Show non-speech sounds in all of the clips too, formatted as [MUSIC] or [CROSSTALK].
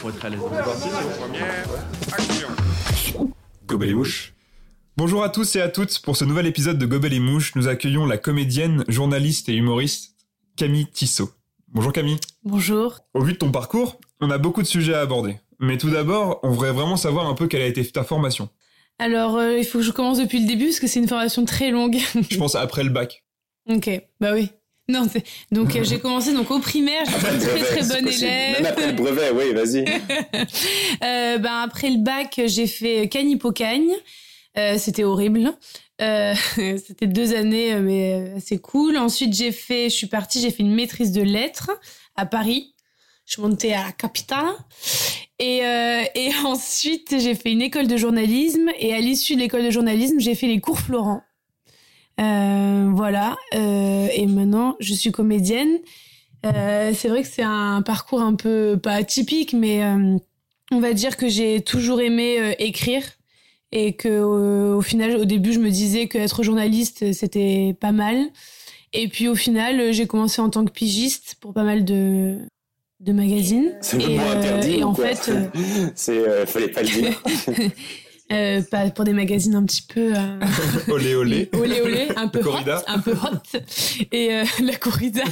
pour être à l'aise. Gobel et mouche. Bonjour à tous et à toutes. Pour ce nouvel épisode de Gobel et mouche, nous accueillons la comédienne, journaliste et humoriste Camille Tissot. Bonjour Camille. Bonjour. Au vu de ton parcours, on a beaucoup de sujets à aborder. Mais tout d'abord, on voudrait vraiment savoir un peu quelle a été ta formation. Alors, euh, il faut que je commence depuis le début parce que c'est une formation très longue. Je pense après le bac. [LAUGHS] ok, bah oui. Non, c'est- donc euh, j'ai commencé donc au primaire, j'étais une très très c'est bonne possible. élève. Même après le brevet, oui, vas-y. [LAUGHS] Euh, ben après le bac, j'ai fait canipocagne. Euh, c'était horrible. Euh, [LAUGHS] c'était deux années, euh, mais assez cool. Ensuite, j'ai fait, je suis partie, j'ai fait une maîtrise de lettres à Paris. Je suis montée à la capitale. Et, euh, et [LAUGHS] ensuite, j'ai fait une école de journalisme. Et à l'issue de l'école de journalisme, j'ai fait les cours Florent. Euh, voilà. Euh, et maintenant, je suis comédienne. Euh, c'est vrai que c'est un parcours un peu pas atypique, mais on va dire que j'ai toujours aimé écrire et que euh, au final, au début, je me disais que être journaliste c'était pas mal. Et puis au final, j'ai commencé en tant que pigiste pour pas mal de de magazines. C'est le Et, euh, interdit. et ou en quoi fait, euh, [LAUGHS] c'est, fallait pas le dire. [LAUGHS] euh, pas pour des magazines un petit peu. euh, [LAUGHS] olé olé. olé olé, un peu hot, Corrida. un peu hot. Et euh, [LAUGHS] la corrida.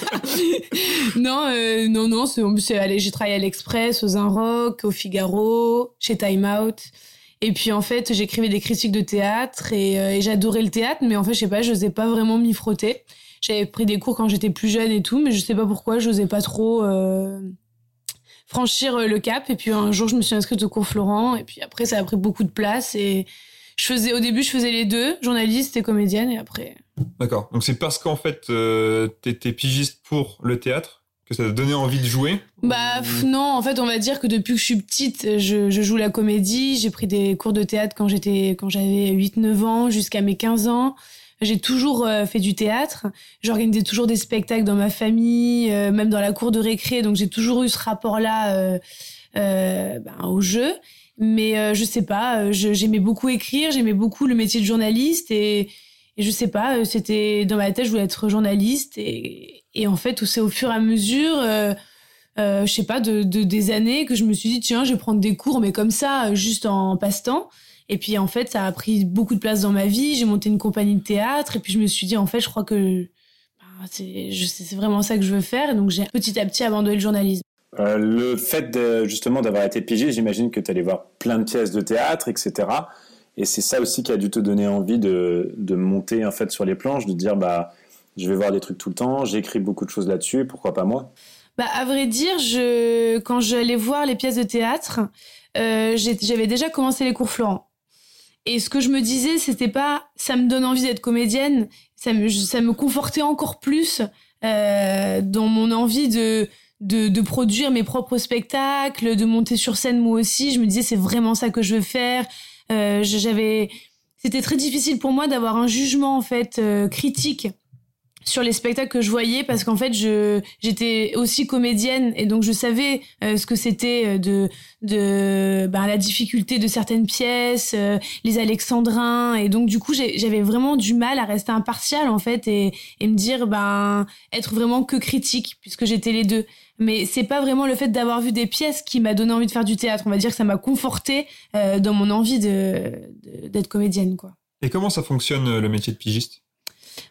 [LAUGHS] non, euh, non, non, c'est, c'est- allez, j'ai travaillé à l'Express, aux Rock, au Figaro, chez Time Out. Et puis en fait, j'écrivais des critiques de théâtre et, euh, et j'adorais le théâtre, mais en fait, je sais pas, je n'osais pas vraiment m'y frotter. J'avais pris des cours quand j'étais plus jeune et tout, mais je sais pas pourquoi, je n'osais pas trop euh, franchir euh, le cap. Et puis un jour, je me suis inscrite au cours Florent, et puis après, ça a pris beaucoup de place et je faisais, au début, je faisais les deux, journaliste et comédienne, et après. D'accord. Donc c'est parce qu'en fait, euh, t'étais pigiste pour le théâtre que ça t'a donné envie de jouer Bah non, en fait, on va dire que depuis que je suis petite, je, je joue la comédie. J'ai pris des cours de théâtre quand j'étais quand j'avais 8-9 ans jusqu'à mes 15 ans. J'ai toujours euh, fait du théâtre. J'organisais toujours des spectacles dans ma famille, euh, même dans la cour de récré. Donc j'ai toujours eu ce rapport-là euh, ben, au jeu. Mais je sais pas, j'aimais beaucoup écrire, j'aimais beaucoup le métier de journaliste et, et je sais pas, c'était dans ma tête, je voulais être journaliste et, et en fait, c'est au fur et à mesure, euh, euh, je sais pas, de, de des années que je me suis dit tiens, je vais prendre des cours, mais comme ça, juste en passe-temps. Et puis en fait, ça a pris beaucoup de place dans ma vie. J'ai monté une compagnie de théâtre et puis je me suis dit en fait, je crois que bah, c'est vraiment ça que je veux faire. Et donc j'ai petit à petit abandonné le journalisme. Euh, le fait de, justement d'avoir été pigiste, j'imagine que tu allais voir plein de pièces de théâtre, etc. Et c'est ça aussi qui a dû te donner envie de, de monter en fait sur les planches, de dire bah je vais voir des trucs tout le temps, j'écris beaucoup de choses là-dessus, pourquoi pas moi? Bah, à vrai dire, je, quand j'allais voir les pièces de théâtre, euh, j'avais déjà commencé les cours Florent. Et ce que je me disais, c'était pas, ça me donne envie d'être comédienne, ça me, ça me confortait encore plus euh, dans mon envie de, de, de produire mes propres spectacles, de monter sur scène moi aussi. Je me disais, c'est vraiment ça que je veux faire. Euh, j'avais, c'était très difficile pour moi d'avoir un jugement en fait euh, critique sur les spectacles que je voyais parce qu'en fait je j'étais aussi comédienne et donc je savais euh, ce que c'était euh, de de ben, la difficulté de certaines pièces euh, les alexandrins et donc du coup j'avais vraiment du mal à rester impartiale en fait et me dire ben être vraiment que critique puisque j'étais les deux. Mais c'est pas vraiment le fait d'avoir vu des pièces qui m'a donné envie de faire du théâtre. On va dire que ça m'a conforté dans mon envie de d'être comédienne quoi. Et comment ça fonctionne le métier de pigiste?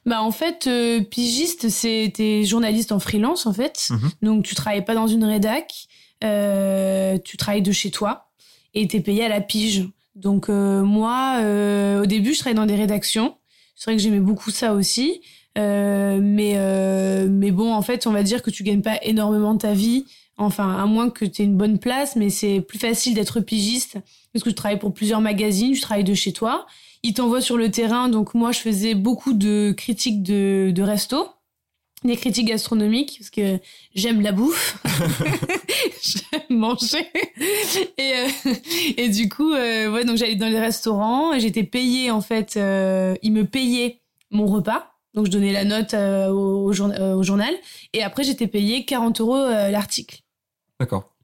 Bah en fait, euh, pigiste, c'est t'es journaliste en freelance en fait. Mhm. Donc tu travailles pas dans une rédac, euh, tu travailles de chez toi et t'es payé à la pige. Donc euh, moi, euh, au début, je travaillais dans des rédactions. C'est vrai que j'aimais beaucoup ça aussi. Euh, mais euh, mais bon, en fait, on va dire que tu gagnes pas énormément ta vie. Enfin, à moins que tu aies une bonne place, mais c'est plus facile d'être pigiste parce que tu travailles pour plusieurs magazines, tu travailles de chez toi. Ils t'envoient sur le terrain, donc moi je faisais beaucoup de critiques de, de resto, des critiques gastronomiques, parce que j'aime la bouffe, [LAUGHS] j'aime manger. Et, euh, et du coup, euh, ouais, donc j'allais dans les restaurants et j'étais payée en fait, euh, ils me payaient mon repas. Donc je donnais la note euh, au, au jour- au journal et après j'étais payée 40 euros l'article. D'accord.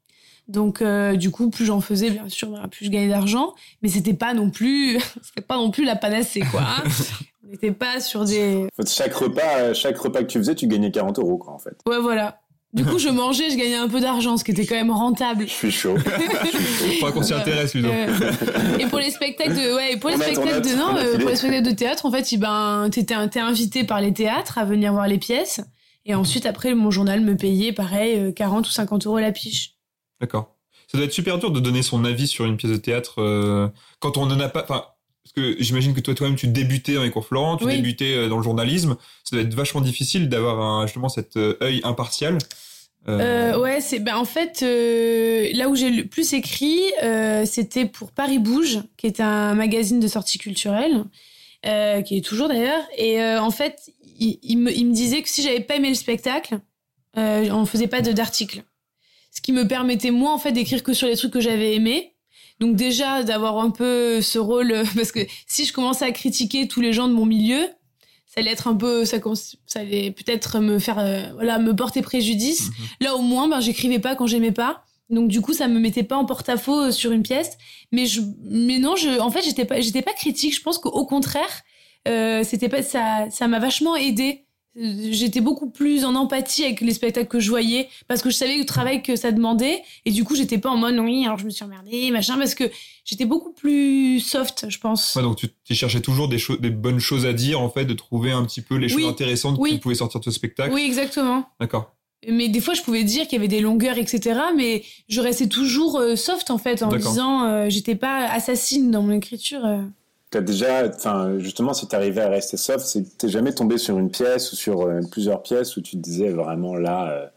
Donc euh, du coup, plus j'en faisais, bien sûr, plus je gagnais d'argent, mais c'était pas non plus, [LAUGHS] c'était pas non plus la panacée, quoi. hein. [LAUGHS] On n'était pas sur des, En fait, chaque repas, euh, chaque repas que tu faisais, tu gagnais 40 euros, quoi, en fait. ouais, voilà. Du coup, je mangeais, je gagnais un peu d'argent, ce qui était quand même rentable. Je suis chaud. [LAUGHS] Faudra qu'on s'y intéresse, Ludo. Euh, et pour les spectacles de, ouais, et pour les On spectacles de, non, a euh, pour les spectacles de théâtre, en fait, il- ben, t'étais, t'es invité par les théâtres à venir voir les pièces. Et ensuite, après, mon journal me payait, pareil, euh, 40 ou 50 euros la piche. D'accord. Ça doit être super dur de donner son avis sur une pièce de théâtre euh, quand on n'en a pas. Enfin, parce que j'imagine que toi, toi-même, tu débutais dans les cours Florent, tu Oui. débutais euh, dans le journalisme. Ça doit être vachement difficile d'avoir justement cet euh, œil impartial. Euh, Euh, ouais, c'est ben en fait euh, là où j'ai le plus écrit, c'était pour Paris Bouge, qui est un magazine de sortie culturelle, qui est toujours d'ailleurs. Et en fait, il, il me, il me disait que si j'avais pas aimé le spectacle, on faisait pas de d'article. Ce qui me permettait moi en fait d'écrire que sur les trucs que j'avais aimés. Donc déjà d'avoir un peu ce rôle parce que si je commençais à critiquer tous les gens de mon milieu, ça allait être un peu ça, ça allait peut-être me faire euh, voilà me porter préjudice. mhm. Là, au moins, ben, j'écrivais pas quand j'aimais pas. Donc, du coup, ça me mettait pas en porte-à-faux euh, sur une pièce. Mais je, mais non, je, en fait, j'étais pas, j'étais pas critique. Je pense qu'au contraire, euh, c'était pas, ça, ça m'a vachement aidé. J'étais beaucoup plus en empathie avec les spectacles que je voyais parce que je savais le travail que ça demandait et du coup j'étais pas en mode oui alors je me suis emmerdée machin parce que j'étais beaucoup plus soft je pense Ouais, donc tu, tu cherchais toujours des, choses, des bonnes choses à dire, en fait, de trouver un petit peu les choses intéressantes Oui. qui pouvaient sortir de ce spectacle. oui exactement D'accord. mais des fois je pouvais dire qu'il y avait des longueurs etc mais je restais toujours euh, soft en fait en disant euh, j'étais pas assassine dans mon écriture euh. T'as déjà, enfin, justement, si t'arrivais à rester soft, c'est t'es jamais tombé sur une pièce ou sur euh, plusieurs pièces où tu te disais vraiment là, euh,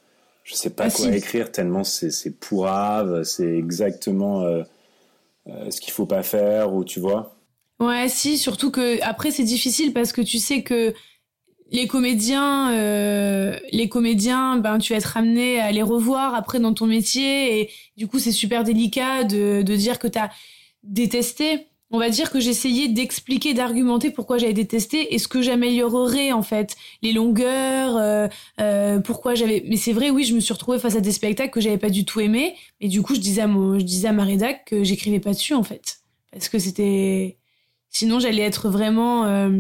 je sais pas Ah, quoi si. écrire tellement c'est c'est pourrave, c'est exactement euh, euh, ce qu'il faut pas faire ou tu vois. ouais si surtout que après c'est difficile parce que tu sais que les comédiens les comédiens ben tu vas être amené à les revoir après dans ton métier et du coup c'est super délicat de, de dire que t'as détesté on va dire que j'essayais d'expliquer, d'argumenter pourquoi j'avais détesté et ce que j'améliorerais en fait, les longueurs, euh, euh, pourquoi j'avais. Mais c'est vrai, oui, je me suis retrouvée face à des spectacles que j'avais pas du tout aimés, et du coup, je disais à mon, je disais à ma rédac que j'écrivais pas dessus en fait, parce que c'était, sinon j'allais être vraiment, euh,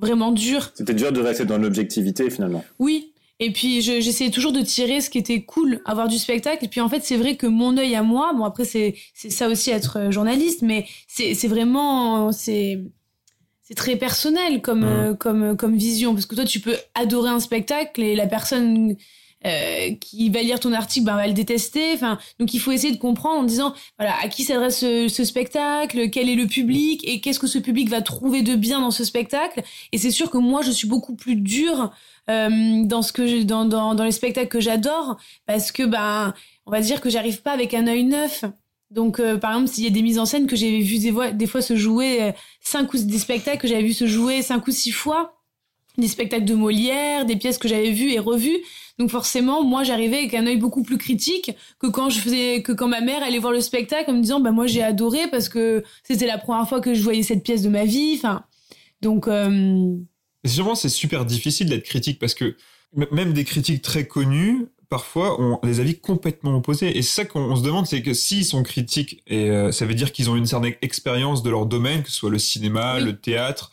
vraiment dur. C'était dur de rester dans l'objectivité finalement. Oui. Et puis je- j'essayais toujours de tirer ce qui était cool, avoir du spectacle. Et puis en fait, c'est vrai que mon œil à moi, bon après c'est ça aussi être euh, journaliste, mais c'est vraiment c'est c'est très personnel comme euh, comme comme vision parce que toi tu peux adorer un spectacle et la personne euh, qui va lire ton article ben, va le détester. Enfin, donc il faut essayer de comprendre en disant voilà à qui s'adresse ce, spectacle, quel est le public et qu'est-ce que ce public va trouver de bien dans ce spectacle. Et c'est sûr que moi je suis beaucoup plus dure euh, dans ce que dans, dans dans les spectacles que j'adore parce que ben on va dire que j'arrive pas avec un œil neuf. Donc euh, par exemple s'il y a des mises en scène que j'ai vu des des fois se jouer euh, cinq ou des spectacles que j'avais vu se jouer cinq ou six fois des spectacles de Molière, des pièces que j'avais vues et revues. Donc forcément, moi j'arrivais avec un œil beaucoup plus critique que quand je faisais que quand ma mère allait voir le spectacle en me disant bah moi j'ai adoré parce que c'était la première fois que je voyais cette pièce de ma vie. Enfin donc euh, sûrement, c'est super difficile d'être critique parce que même des critiques très connus, parfois, ont des avis complètement opposés. Et c'est ça qu'on on se demande, c'est que s'ils sont critiques, et euh, ça veut dire qu'ils ont une certaine expérience de leur domaine, que ce soit le cinéma, Oui. le théâtre,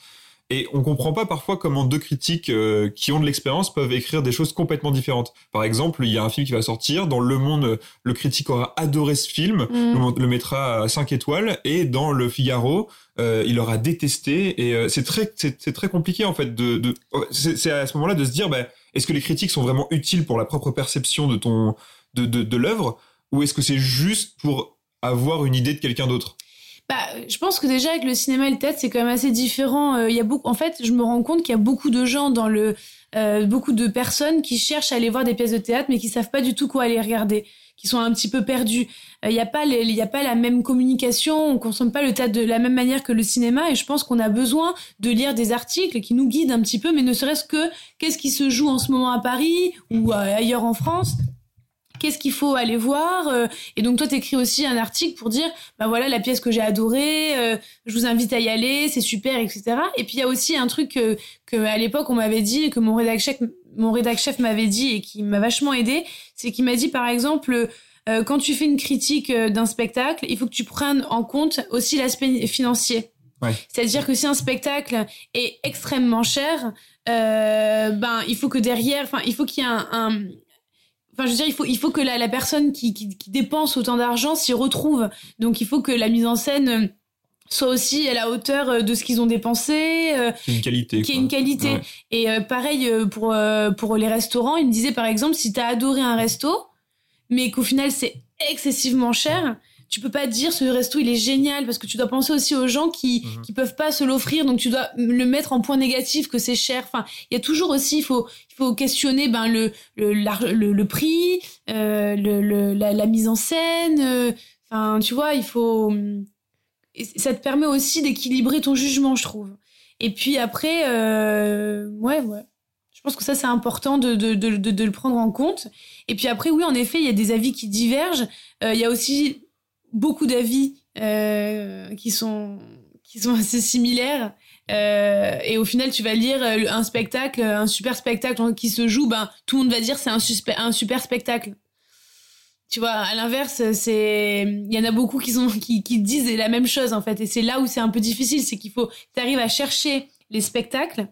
et on comprend pas parfois comment deux critiques euh, qui ont de l'expérience peuvent écrire des choses complètement différentes. Par exemple, il y a un film qui va sortir, dans Le Monde, le critique aura adoré ce film, Mm. le, le mettra à 5 étoiles, et dans Le Figaro, euh, il aura détesté, et euh, c'est très, c'est très compliqué en fait de, de c'est c'est à ce moment-là de se dire, bah, est-ce que les critiques sont vraiment utiles pour la propre perception de ton, de, de, de l'œuvre, ou est-ce que c'est juste pour avoir une idée de quelqu'un d'autre? Bah, je pense que déjà avec le cinéma et le théâtre, c'est quand même assez différent. Euh, Il y a beaucoup, en fait, je me rends compte qu'il y a beaucoup de gens dans le, euh, beaucoup de personnes qui cherchent à aller voir des pièces de théâtre, mais qui savent pas du tout quoi aller regarder, qui sont un petit peu perdus. Euh, Il n'y a pas, il y a pas la même communication, on consomme pas le théâtre de la même manière que le cinéma, et je pense qu'on a besoin de lire des articles qui nous guident un petit peu, mais ne serait-ce que qu'est-ce qui se joue en ce moment à Paris ou ailleurs en France. Qu'est-ce qu'il faut aller voir euh, Et donc toi, t'écris aussi un article pour dire bah voilà la pièce que j'ai adorée, euh, je vous invite à y aller, c'est super, etc. Et puis il y a aussi un truc que, que à l'époque on m'avait dit, que mon rédac chef, mon rédac chef m'avait dit et qui m'a vachement aidé, c'est qu'il m'a dit par exemple euh, quand tu fais une critique d'un spectacle, il faut que tu prennes en compte aussi l'aspect financier. Ouais. C'est-à-dire que si un spectacle est extrêmement cher, euh, ben il faut que derrière, enfin il faut qu'il y ait un, un Enfin, je veux dire, il faut, il faut que la, la personne qui, qui, qui dépense autant d'argent s'y retrouve. Donc, il faut que la mise en scène euh, soit aussi à la hauteur euh, de ce qu'ils ont dépensé, euh, C'est une qualité. qui ait quoi. une qualité. Ouais. Et pareil pour pour les restaurants, il me disait par exemple si t'as adoré un resto, mais qu'au final c'est excessivement cher, tu peux pas dire ce resto il est génial parce que tu dois penser aussi aux gens qui Mhm. qui peuvent pas se l'offrir, donc tu dois le mettre en point négatif que c'est cher. Enfin, il y a toujours aussi il faut il faut questionner ben le le le, le prix, euh, le, le la, la mise en scène. euh, Enfin, tu vois, il faut et ça te permet aussi d'équilibrer ton jugement, je trouve. Et puis après, euh, ouais, ouais. Je pense que ça, c'est important de, de, de, de, de le prendre en compte. Et puis après, oui, en effet, il y a des avis qui divergent. Euh, il y a aussi beaucoup d'avis euh, qui, sont, qui sont [LAUGHS] assez similaires. Euh, et au final, tu vas lire euh, un spectacle, un super spectacle qui se joue, ben, tout le monde va dire c'est un, un super spectacle. Tu vois, à l'inverse, c'est, il y en a beaucoup qui sont, qui, qui disent la même chose, en fait. Et c'est là où c'est un peu difficile, c'est qu'il faut, tu arrives à chercher les spectacles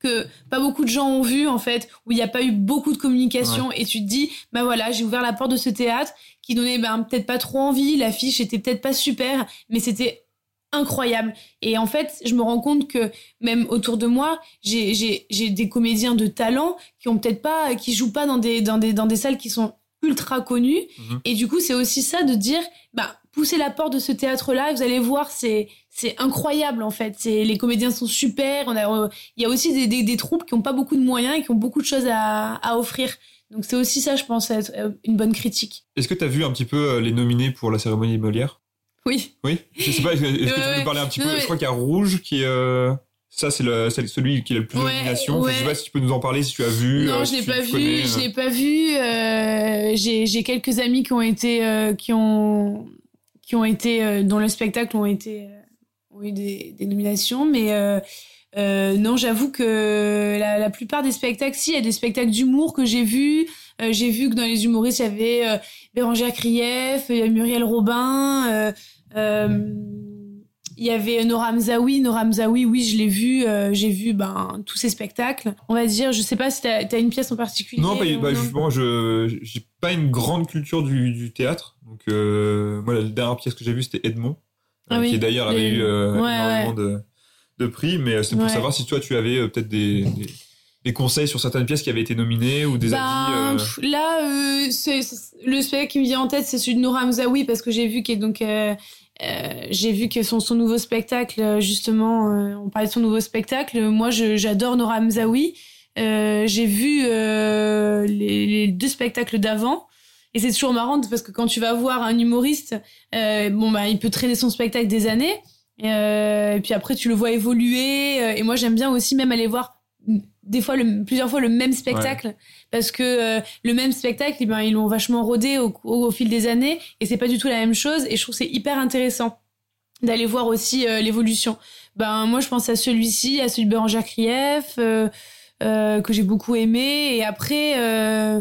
que pas beaucoup de gens ont vu, en fait, où il n'y a pas eu beaucoup de communication, et tu te dis, bah voilà, j'ai ouvert la porte de ce théâtre, qui donnait, ben, peut-être pas trop envie, l'affiche était peut-être pas super, mais c'était incroyable. Et en fait, je me rends compte que même autour de moi, j'ai, des comédiens de talent qui ont peut-être pas, qui jouent pas dans des, dans des, dans des salles qui sont ultra connues. Mhm. Et du coup, c'est aussi ça de dire, bah, poussez la porte de ce théâtre-là, vous allez voir, c'est, c'est incroyable, en fait. C'est, les comédiens sont super. On a, euh, il y a aussi des, des, des troupes qui ont pas beaucoup de moyens et qui ont beaucoup de choses à, à offrir. Donc c'est aussi ça, je pense, être euh, une bonne critique. Est-ce que tu as vu un petit peu euh, les nominés pour la cérémonie Molière? Oui. Oui? Je sais pas, est-ce que tu peux nous parler un petit Non, peu? Mais- Je crois qu'il y a Rouge qui est. euh, Ça, c'est celui qui a le plus Ouais, de nominations. Je sais pas si tu peux nous en parler, si tu as vu. Non, euh, je l'ai pas vu. Je l'ai pas vu. Euh, j'ai j'ai quelques amis qui ont été euh, qui ont qui ont été euh, dont le spectacle ont été euh, ont eu des, nominations, mais euh, non, j'avoue que la, plupart des spectacles, si, il y a des spectacles d'humour que j'ai vus. Euh, j'ai vu que dans les humoristes, il y avait euh, Bérangère Krief, il y a Muriel Robin. Il y avait Nora Mzaoui. Nora Mzaoui, oui, je l'ai vu. euh, j'ai vu ben, tous ces spectacles. On va dire, je sais pas si t'as as une pièce en particulier. Non, ou bah, justement, je j'ai pas une grande culture du, du théâtre. Donc, euh, moi, la dernière pièce que j'ai vue, c'était Edmond, Ah euh, oui, qui d'ailleurs avait eu euh, Ouais, énormément de, de prix. Mais euh, c'est pour Ouais. savoir si toi, tu avais peut-être des, des, des conseils sur certaines pièces qui avaient été nominées ou des Ben, avis. euh, Là, euh, le spectacle qui me vient en tête, c'est celui de Nora Mzaoui parce que j'ai vu que donc euh, euh, j'ai vu que son, nouveau spectacle, euh, justement, euh, on parlait de son nouveau spectacle. Moi, j'adore Nora Mzaoui. J'ai vu les, les deux spectacles d'avant. Et c'est toujours marrant parce que quand tu vas voir un humoriste, bon bah il peut traîner son spectacle des années, et puis après tu le vois évoluer. et moi j'aime bien aussi même aller voir des fois le, plusieurs fois le même spectacle parce que euh, le même spectacle, eh ben, ils l'ont vachement rodé au, au, au fil des années et c'est pas du tout la même chose. Et je trouve c'est hyper intéressant d'aller voir aussi euh, l'évolution. Ben moi je pense à celui-ci, à celui de Bérangère Krief. Euh, euh, que j'ai beaucoup aimé et après euh,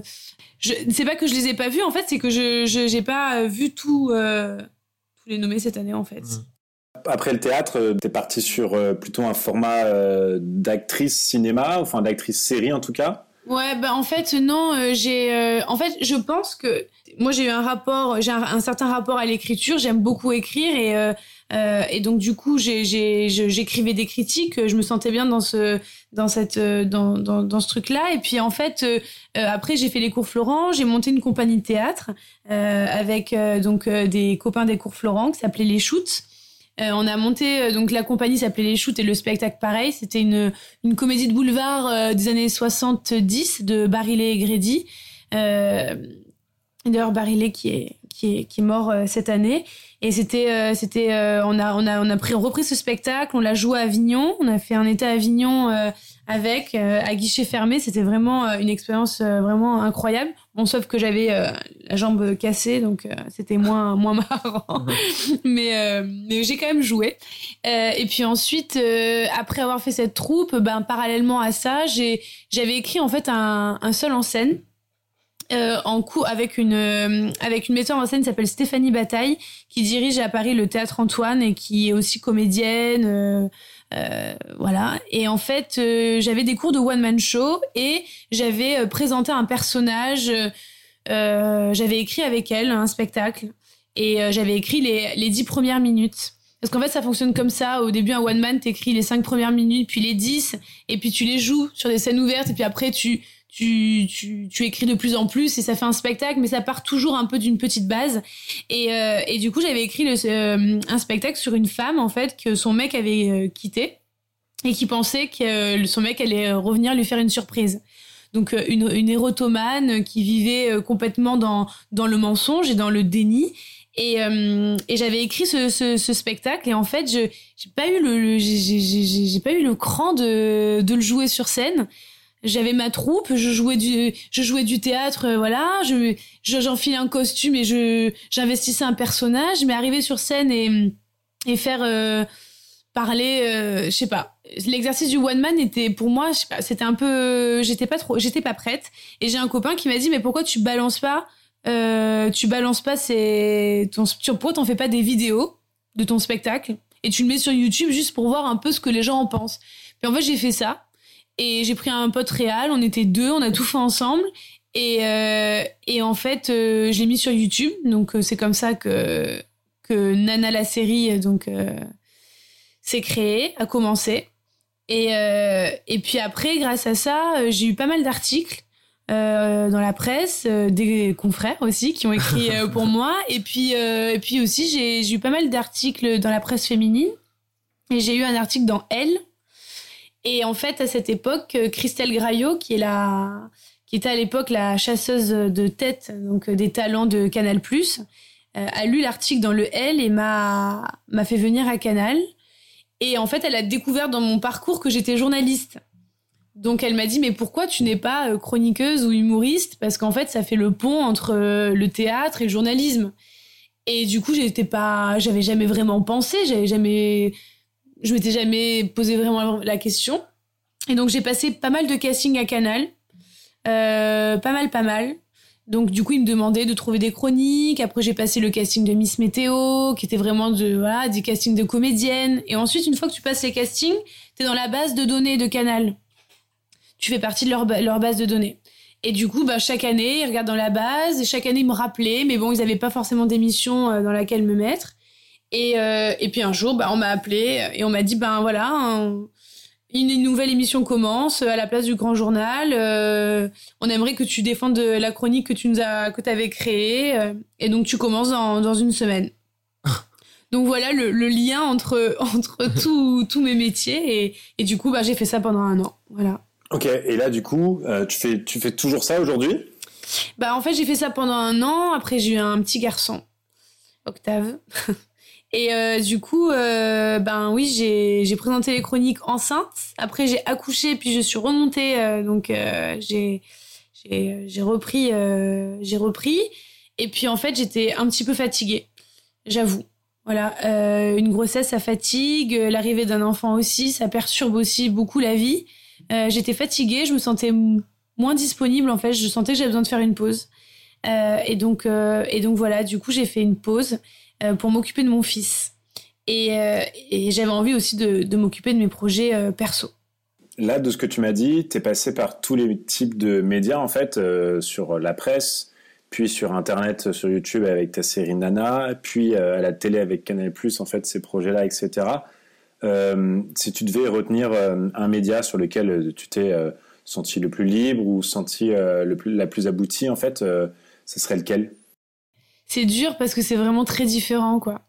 je c'est pas que je les ai pas vus en fait c'est que je j'ai pas euh, vu tout euh, tous les nommés cette année en fait Mhm. Après le théâtre, euh, t'es parti sur euh, plutôt un format euh, d'actrice cinéma, enfin d'actrice série en tout cas. Ouais, bah en fait non, j'ai en fait je pense que moi j'ai eu un rapport, j'ai un, certain rapport à l'écriture, j'aime beaucoup écrire et et donc du coup j'écrivais des critiques, je me sentais bien dans ce dans cette dans dans, ce truc là et puis en fait après j'ai fait les cours Florent, j'ai monté une compagnie de théâtre avec donc des copains des cours Florent qui s'appelait les Shoots. Euh, on a monté euh, donc la compagnie s'appelait les Shoots et le spectacle pareil, c'était une une comédie de boulevard euh, des années 70 de Barillet et Grédy. D'ailleurs, Barillet qui est, qui est, qui est mort euh, cette année. Et c'était, euh, c'était, euh, on a, on a, on a pris, repris ce spectacle, on l'a joué à Avignon, on a fait un été à Avignon avec, à guichet fermé. C'était vraiment une expérience vraiment incroyable. Bon, sauf que j'avais la jambe cassée, donc c'était moins, [LAUGHS] moins marrant. [LAUGHS] mais, mais j'ai quand même joué. Et puis ensuite, après avoir fait cette troupe, ben parallèlement à ça, j'ai j'avais écrit en fait un, un seul en scène. Euh, en coup avec une euh, avec une metteuse en scène qui s'appelle Stéphanie Bataille qui dirige à Paris le théâtre Antoine et qui est aussi comédienne euh, euh, voilà et en fait euh, j'avais des cours de one man show et j'avais euh, présenté un personnage j'avais écrit avec elle un spectacle et j'avais écrit les, les dix premières minutes. Parce qu'en fait, ça fonctionne comme ça. Au début, un one man, t'écris les cinq premières minutes, puis les dix, et puis tu les joues sur des scènes ouvertes, et puis après, tu, tu, tu, tu écris de plus en plus, et ça fait un spectacle, mais ça part toujours un peu d'une petite base. Et, euh, et du coup, j'avais écrit le, euh, un spectacle sur une femme, en fait, que son mec avait euh, quitté, et qui pensait que son mec allait revenir lui faire une surprise. Donc une, une érotomane qui vivait complètement dans, dans le mensonge et dans le déni et, euh, et j'avais écrit ce, ce, spectacle et en fait, je j'ai pas eu le, j'ai pas eu le cran de, de le jouer sur scène. J'avais ma troupe, je jouais du, je jouais du théâtre, euh, voilà. Je, j'enfilais un costume et je, j'investissais un personnage. Mais arriver sur scène et, et faire euh, parler, euh, je sais pas. L'exercice du one man était pour moi, je sais pas, c'était un peu, j'étais pas trop, j'étais pas prête. Et j'ai un copain qui m'a dit mais pourquoi tu balances pas euh, tu balances pas ces ton pourquoi t'en fais pas des vidéos de ton spectacle et tu le mets sur YouTube juste pour voir un peu ce que les gens en pensent. Puis en fait j'ai fait ça et j'ai pris un pote réel, on était deux, on a tout fait ensemble et euh, et en fait euh, je l'ai mis sur YouTube. Donc euh, c'est comme ça que que Nana la série donc s'est créée, a commencé. Et et puis après grâce à ça j'ai eu pas mal d'articles euh, dans la presse, euh, des confrères aussi qui ont écrit euh, pour [LAUGHS] moi. Et puis, et puis aussi, j'ai eu pas mal d'articles dans la presse féminine. Et j'ai eu un article dans Elle. Et en fait, à cette époque, Christelle Graillot, qui est la, qui était à l'époque la chasseuse de tête, donc des talents de Canal+, a lu l'article dans le L et m'a m'a fait venir à Canal. Et en fait, elle a découvert dans mon parcours que j'étais journaliste. Donc elle m'a dit mais pourquoi tu n'es pas euh, chroniqueuse ou humoriste? Parce qu'en fait ça fait le pont entre euh, le théâtre et le journalisme. Et du coup j'étais pas j'avais jamais vraiment pensé, j'avais jamais je m'étais jamais posé vraiment la question. Et donc j'ai passé pas mal de casting à Canal. Euh, pas mal pas mal. Donc du coup, il me demandait de trouver des chroniques. Après, j'ai passé le casting de Miss Météo, qui était vraiment de voilà, des castings de comédiennes. Et ensuite, une fois que tu passes les castings, t'es dans la base de données de Canal tu fais partie de leur, leur base de données. Et du coup, bah, chaque année, ils regardent dans la base, et chaque année, ils me rappelaient, mais bon, ils n'avaient pas forcément d'émission euh, dans laquelle me mettre. Et, euh, et puis un jour, bah, on m'a appelé et on m'a dit, ben voilà, une nouvelle émission commence à la place du grand journal. Euh, on aimerait que tu défendes la chronique que tu nous as, que avais créée. et donc, tu commences dans, dans une semaine. [LAUGHS] donc voilà le, le, lien entre, [LAUGHS] entre [LAUGHS] tous mes métiers. Et, et du coup, bah, j'ai fait ça pendant un an. Voilà. Ok, et là du coup, euh, tu, fais, tu fais toujours ça aujourd'hui? Bah en fait j'ai fait ça pendant un an, après j'ai eu un petit garçon, Octave. [LAUGHS] et euh, du coup, euh, ben oui, j'ai présenté les chroniques enceintes, après j'ai accouché, puis je suis remontée, donc j'ai repris, j'ai repris, et puis en fait j'étais un petit peu fatiguée, j'avoue. Voilà, une grossesse ça fatigue, l'arrivée d'un enfant aussi, ça perturbe aussi beaucoup la vie. Euh, j'étais fatiguée, je me sentais moins disponible en fait, je sentais que j'avais besoin de faire une pause. Euh, et donc euh, et donc voilà, du coup j'ai fait une pause pour m'occuper de mon fils. Et, j'avais envie aussi de, de m'occuper de mes projets perso. Là, de ce que tu m'as dit, tu es passé par tous les types de médias, en fait, sur la presse, puis sur Internet, sur YouTube avec ta série Nana, puis à la télé avec Canal+, en fait, ces projets-là, etc. Euh, si tu devais retenir euh, un média sur lequel euh, tu t'es senti le plus libre ou senti la plus aboutie, en fait, ce serait lequel? C'est dur parce que c'est vraiment très différent, quoi.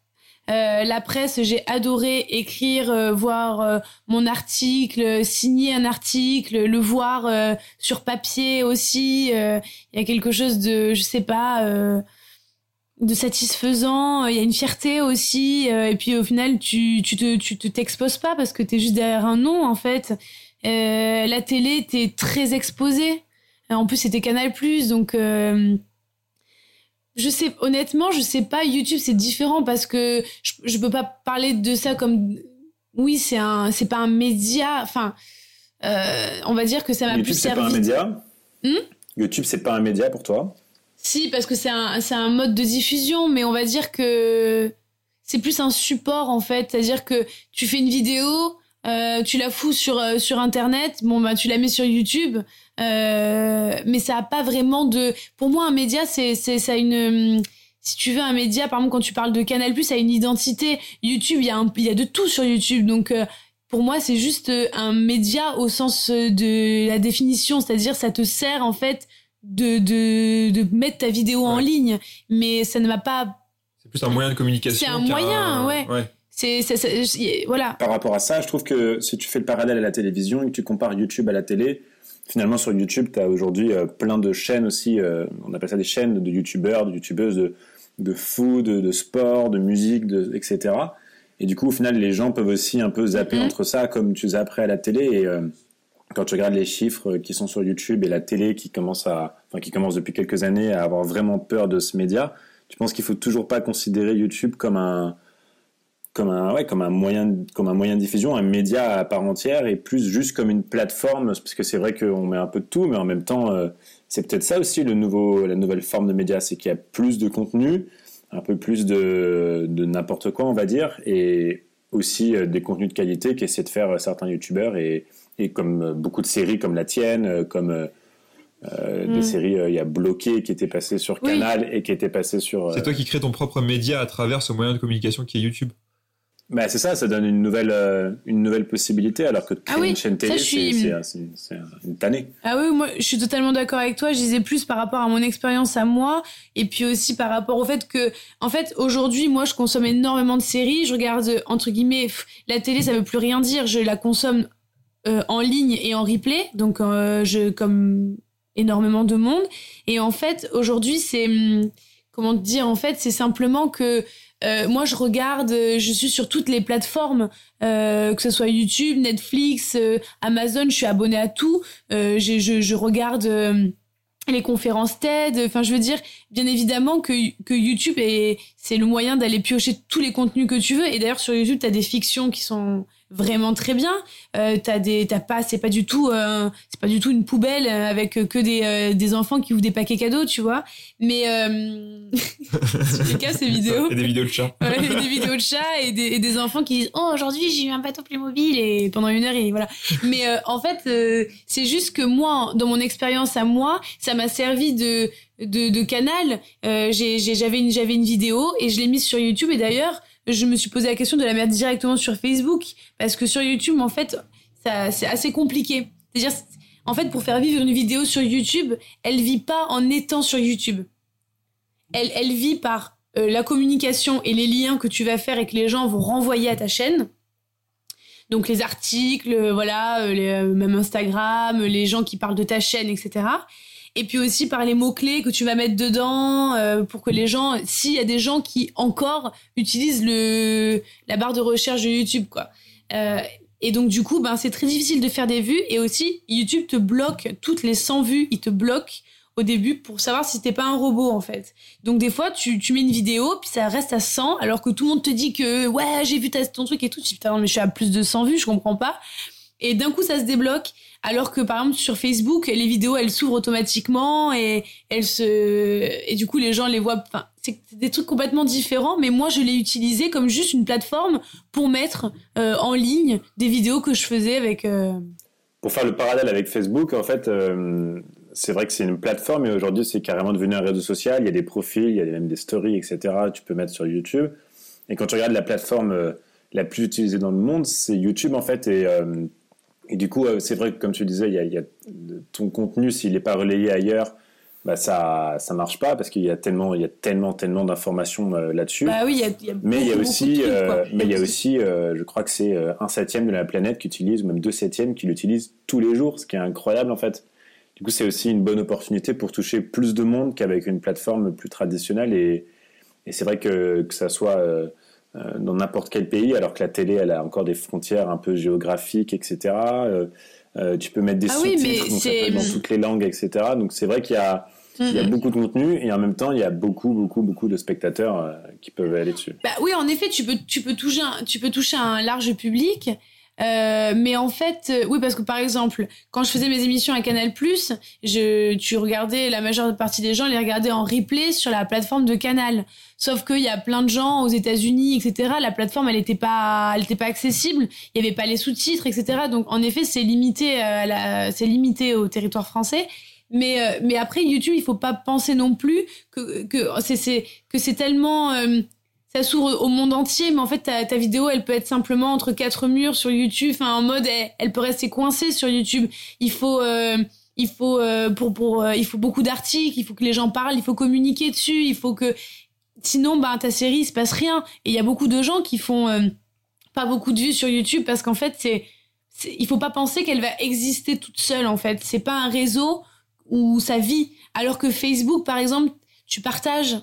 La presse, j'ai adoré écrire, voir mon article, signer un article, le voir sur papier aussi. Il y a quelque chose de, je sais pas, de satisfaisant, il y a une fierté aussi, euh, et puis au final tu tu te tu te t'exposes pas parce que t'es juste derrière un nom en fait. Euh, la télé t'es très exposé. En plus c'était Canal Plus donc euh, je sais honnêtement je sais pas YouTube c'est différent parce que je, je peux pas parler de ça comme oui c'est un c'est pas un média enfin on va dire que ça m'a plus servi. YouTube c'est pas un média? Hmm? YouTube c'est pas un média pour toi? Si, parce que c'est un, un mode de diffusion, mais on va dire que c'est plus un support en fait. C'est-à-dire que tu fais une vidéo, euh, tu la fous sur, euh, sur Internet, bon bah tu la mets sur YouTube, Euh, mais ça a pas vraiment de. Pour moi, un média, c'est c'est ça a une. Si tu veux un média, par exemple, quand tu parles de Canal+, ça a une identité. YouTube, il y a un, y a de tout sur YouTube, donc. euh, pour moi, c'est juste un média au sens de la définition, c'est-à-dire ça te sert en fait de, de, de mettre ta vidéo en ligne, mais ça ne m'a pas. C'est plus un moyen de communication. C'est un qu'un- moyen, ouais. C'est, c'est, c'est- c'est- voilà. Par rapport à ça, je trouve que si tu fais le parallèle à la télévision et que tu compares YouTube à la télé, finalement sur YouTube, tu as aujourd'hui euh, plein de chaînes aussi, euh, on appelle ça des chaînes de YouTubeurs, de YouTubeuses de, de food, de, de sport, de musique, de, etc. Et du coup, au final, les gens peuvent aussi un peu zapper Mhm. entre ça, comme tu zapperais à la télé. Et euh, quand tu regardes les chiffres qui sont sur YouTube et la télé qui commence à, enfin, qui commence depuis quelques années à avoir vraiment peur de ce média, tu penses qu'il faut toujours pas considérer YouTube comme un, comme un, ouais, comme un moyen, comme un moyen de diffusion, un média à part entière et plus juste comme une plateforme, parce que c'est vrai qu'on met un peu de tout, mais en même temps, euh, c'est peut-être ça aussi le nouveau, la nouvelle forme de média, c'est qu'il y a plus de contenu, un peu plus de, de n'importe quoi, on va dire, et aussi euh, des contenus de qualité qu'essaient de faire euh, certains youtubeurs et, et comme euh, beaucoup de séries comme la tienne, euh, comme euh, euh, Mm. des séries, euh, il y a Bloqué qui était passé sur Oui. Canal et qui était passé sur. euh, C'est toi qui crées ton propre média à travers ce moyen de communication qui est YouTube. Bah, c'est ça, ça donne une nouvelle, euh, une nouvelle possibilité, alors que de créer Ah oui, une chaîne télé, je suis- c'est- une tannée. Ah oui, moi, je suis totalement d'accord avec toi. Je disais plus par rapport à mon expérience à moi, et puis aussi par rapport au fait que, en fait, aujourd'hui, moi, je consomme énormément de séries. Je regarde, entre guillemets, la télé, ça veut plus rien dire. Je la consomme euh, en ligne et en replay, donc euh, je comme énormément de monde. Et en fait, aujourd'hui, c'est hum, comment dire En fait, c'est simplement que euh, moi, je regarde, je suis sur toutes les plateformes, que ce soit YouTube, Netflix, Amazon. Je suis abonnée à tout. Je, je, regarde les conférences TED. Enfin, je veux dire, bien évidemment que, que YouTube est c'est le moyen d'aller piocher tous les contenus que tu veux. Et d'ailleurs, sur YouTube, t'as des fictions qui sont vraiment très bien. Euh, t'as des, t'as pas, c'est pas du tout, euh, c'est pas du tout une poubelle euh, avec que des euh, des enfants qui ouvrent des paquets cadeaux, tu vois. Mais euh... [LAUGHS] c'est le cas ces vidéos. Et des vidéos de chats. Ouais, des vidéos de chats et des, et des enfants qui disent oh aujourd'hui j'ai eu un bateau Playmobil et pendant une heure et voilà mais euh, en fait euh, c'est juste que moi dans mon expérience à moi ça m'a servi de de, de canal euh, j'ai j'ai- j'avais une j'avais une vidéo et je l'ai mise sur YouTube et d'ailleurs je me suis posé la question de la mettre directement sur Facebook parce que sur YouTube en fait c'est assez compliqué c'est-à-dire en fait pour faire vivre une vidéo sur YouTube elle vit pas en étant sur YouTube elle, elle vit par euh, la communication et les liens que tu vas faire et que les gens vont renvoyer à ta chaîne. Donc les articles, euh, voilà, euh, même Instagram, les gens qui parlent de ta chaîne, etc. Et puis aussi par les mots-clés que tu vas mettre dedans euh, pour que les gens, s'il y a des gens qui encore utilisent le, la barre de recherche de YouTube, quoi. Euh, et donc du coup, ben, c'est très difficile de faire des vues et aussi YouTube te bloque toutes les 100 vues, il te bloque au début pour savoir si t'es pas un robot en fait. Donc des fois tu, tu mets une vidéo puis ça reste à 100 alors que tout le monde te dit que ouais j'ai vu ton truc et tout. Tu dis putain mais je suis à plus de 100 vues, je comprends pas. Et d'un coup ça se débloque alors que par exemple sur Facebook les vidéos elles s'ouvrent automatiquement et elles se et du coup les gens les voient. Enfin c'est des trucs complètement différents mais moi je l'ai utilisé comme juste une plateforme pour mettre euh, en ligne des vidéos que je faisais avec. euh, Pour faire le parallèle avec Facebook, en fait, euh, c'est vrai que c'est une plateforme et aujourd'hui c'est carrément devenu un réseau social. Il y a des profils, il y a même des stories, etc. Tu peux mettre sur YouTube. Et quand tu regardes la plateforme la plus utilisée dans le monde, c'est YouTube en fait. Et, et du coup, c'est vrai que comme tu disais, il y a, il y a ton contenu s'il n'est pas relayé ailleurs, bah ça ça marche pas parce qu'il y a tellement il y a tellement tellement d'informations euh, là-dessus. Bah oui il y a, il y a Mais il y a aussi, trucs, euh, mais il y a aussi, euh, je crois que c'est euh, un septième de la planète qui utilise, ou même deux septièmes qui l'utilisent tous les jours, ce qui est incroyable en fait. Du coup, c'est aussi une bonne opportunité pour toucher plus de monde qu'avec une plateforme plus traditionnelle. Et, et c'est vrai que que ça soit dans n'importe quel pays, alors que la télé, elle a encore des frontières un peu géographiques, etc. Euh, euh, tu peux mettre des Ah sous-titres dans toutes les langues, etc. Donc c'est vrai qu'il y a il y a Mhm. beaucoup de contenu et en même temps, il y a beaucoup, beaucoup, beaucoup de spectateurs euh, qui peuvent aller dessus. Bah oui, en effet, tu peux, tu peux toucher, un, tu peux toucher un large public. Euh, mais en fait, euh, oui, parce que par exemple, quand je faisais mes émissions à Canal+, je, tu regardais, la majeure partie des gens les regardaient en replay sur la plateforme de Canal. Sauf qu'il y a plein de gens aux États-Unis, etc. La plateforme, elle n'était pas, elle était pas accessible. Il y avait pas les sous-titres, etc. Donc, en effet, c'est limité, la, c'est limité au territoire français. Mais, euh, mais après, YouTube, il faut pas penser non plus que, que c'est, que c'est tellement, euh, ça s'ouvre au monde entier, mais en fait, ta, ta vidéo, elle peut être simplement entre quatre murs sur YouTube, enfin, en mode, elle, peut rester coincée sur YouTube. Il faut, euh, il faut, pour, pour, il faut beaucoup d'articles, il faut que les gens parlent, il faut communiquer dessus, il faut que, sinon, bah, ta série, il se passe rien. Et il y a beaucoup de gens qui font pas beaucoup de vues sur YouTube parce qu'en fait, c'est, il faut pas penser qu'elle va exister toute seule, en fait. C'est pas un réseau ou sa vie. Alors que Facebook, par exemple, tu partages.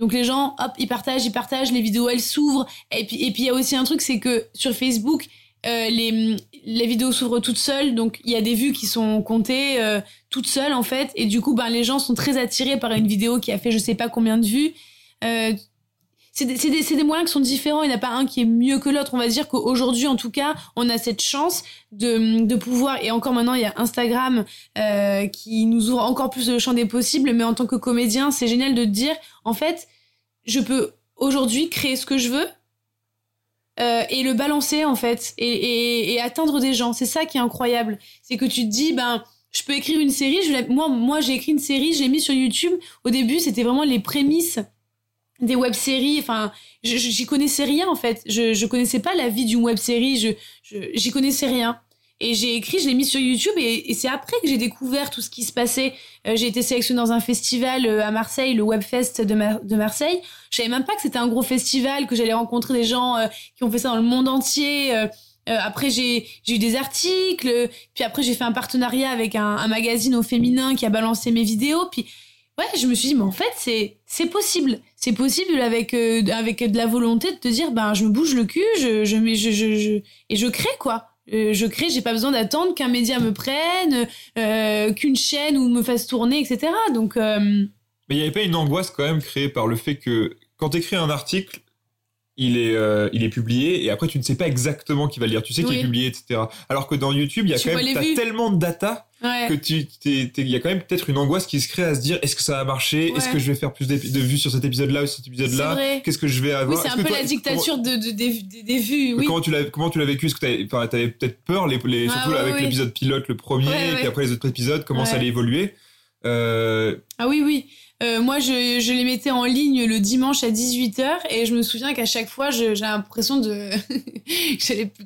Donc les gens, hop, ils partagent, ils partagent, les vidéos, elles s'ouvrent. Et puis et puis il y a aussi un truc, c'est que sur Facebook, euh, les, les vidéos s'ouvrent toutes seules, donc il y a des vues qui sont comptées euh, toutes seules en fait, et du coup ben les gens sont très attirés par une vidéo qui a fait je sais pas combien de vues. Euh, c'est des, moyens qui sont différents. Il n'y a pas un qui est mieux que l'autre. On va dire qu'aujourd'hui, en tout cas, on a cette chance de, pouvoir. Et encore maintenant, il y a Instagram euh, qui nous ouvre encore plus le champ des possibles. Mais en tant que comédien, c'est génial de dire, en fait, je peux aujourd'hui créer ce que je veux. Euh, et le balancer en fait et, atteindre des gens c'est ça qui est incroyable c'est que tu te dis ben je peux écrire une série moi moi j'ai écrit une série je l'ai mis sur YouTube au début c'était vraiment les prémices des web-séries. Enfin, j'y connaissais rien en fait. Je, je connaissais pas la vie d'une web-série. Je, j'y connaissais rien. Et j'ai écrit, je l'ai mis sur YouTube et, c'est après que j'ai découvert tout ce qui se passait. Euh, j'ai été sélectionnée dans un festival euh, à Marseille, le Webfest de, de Marseille. Je savais même pas que c'était un gros festival, que j'allais rencontrer des gens euh, qui ont fait ça dans le monde entier. après, j'ai eu des articles. Puis après, j'ai fait un partenariat avec un, un magazine au féminin qui a balancé mes vidéos. Puis ouais, je me suis dit, mais en fait, c'est possible. C'est possible avec, euh, avec de la volonté de te dire, ben, je me bouge le cul, je, je, je, je, je et je crée, quoi. Euh, je crée, j'ai pas besoin d'attendre qu'un média me prenne, euh, qu'une chaîne ou me fasse tourner, etc. Donc. Mais il n'y avait pas une angoisse quand même créée par le fait que quand tu écris un article, il est, il est publié et après tu ne sais pas exactement qui va le lire. Tu sais qu'il est publié, etc. Alors que dans YouTube, il y a quand même tellement de data que tu il y a quand même peut-être une angoisse qui se crée à se dire est-ce que ça va marcher est-ce que je vais faire plus de vues sur cet épisode là ou cet épisode là qu'est-ce que je vais avoir? Oui c'est un peu la dictature de, de, des, vues oui. comment tu l'as comment tu l'as vécu? Est-ce que tu avais peut-être peur les, les surtout avec l'épisode pilote le premier et puis après les autres épisodes comment ça allait évoluer euh... ah oui oui euh, moi, je, je, les mettais en ligne le dimanche à 18h et je me souviens qu'à chaque fois, j'ai l'impression de...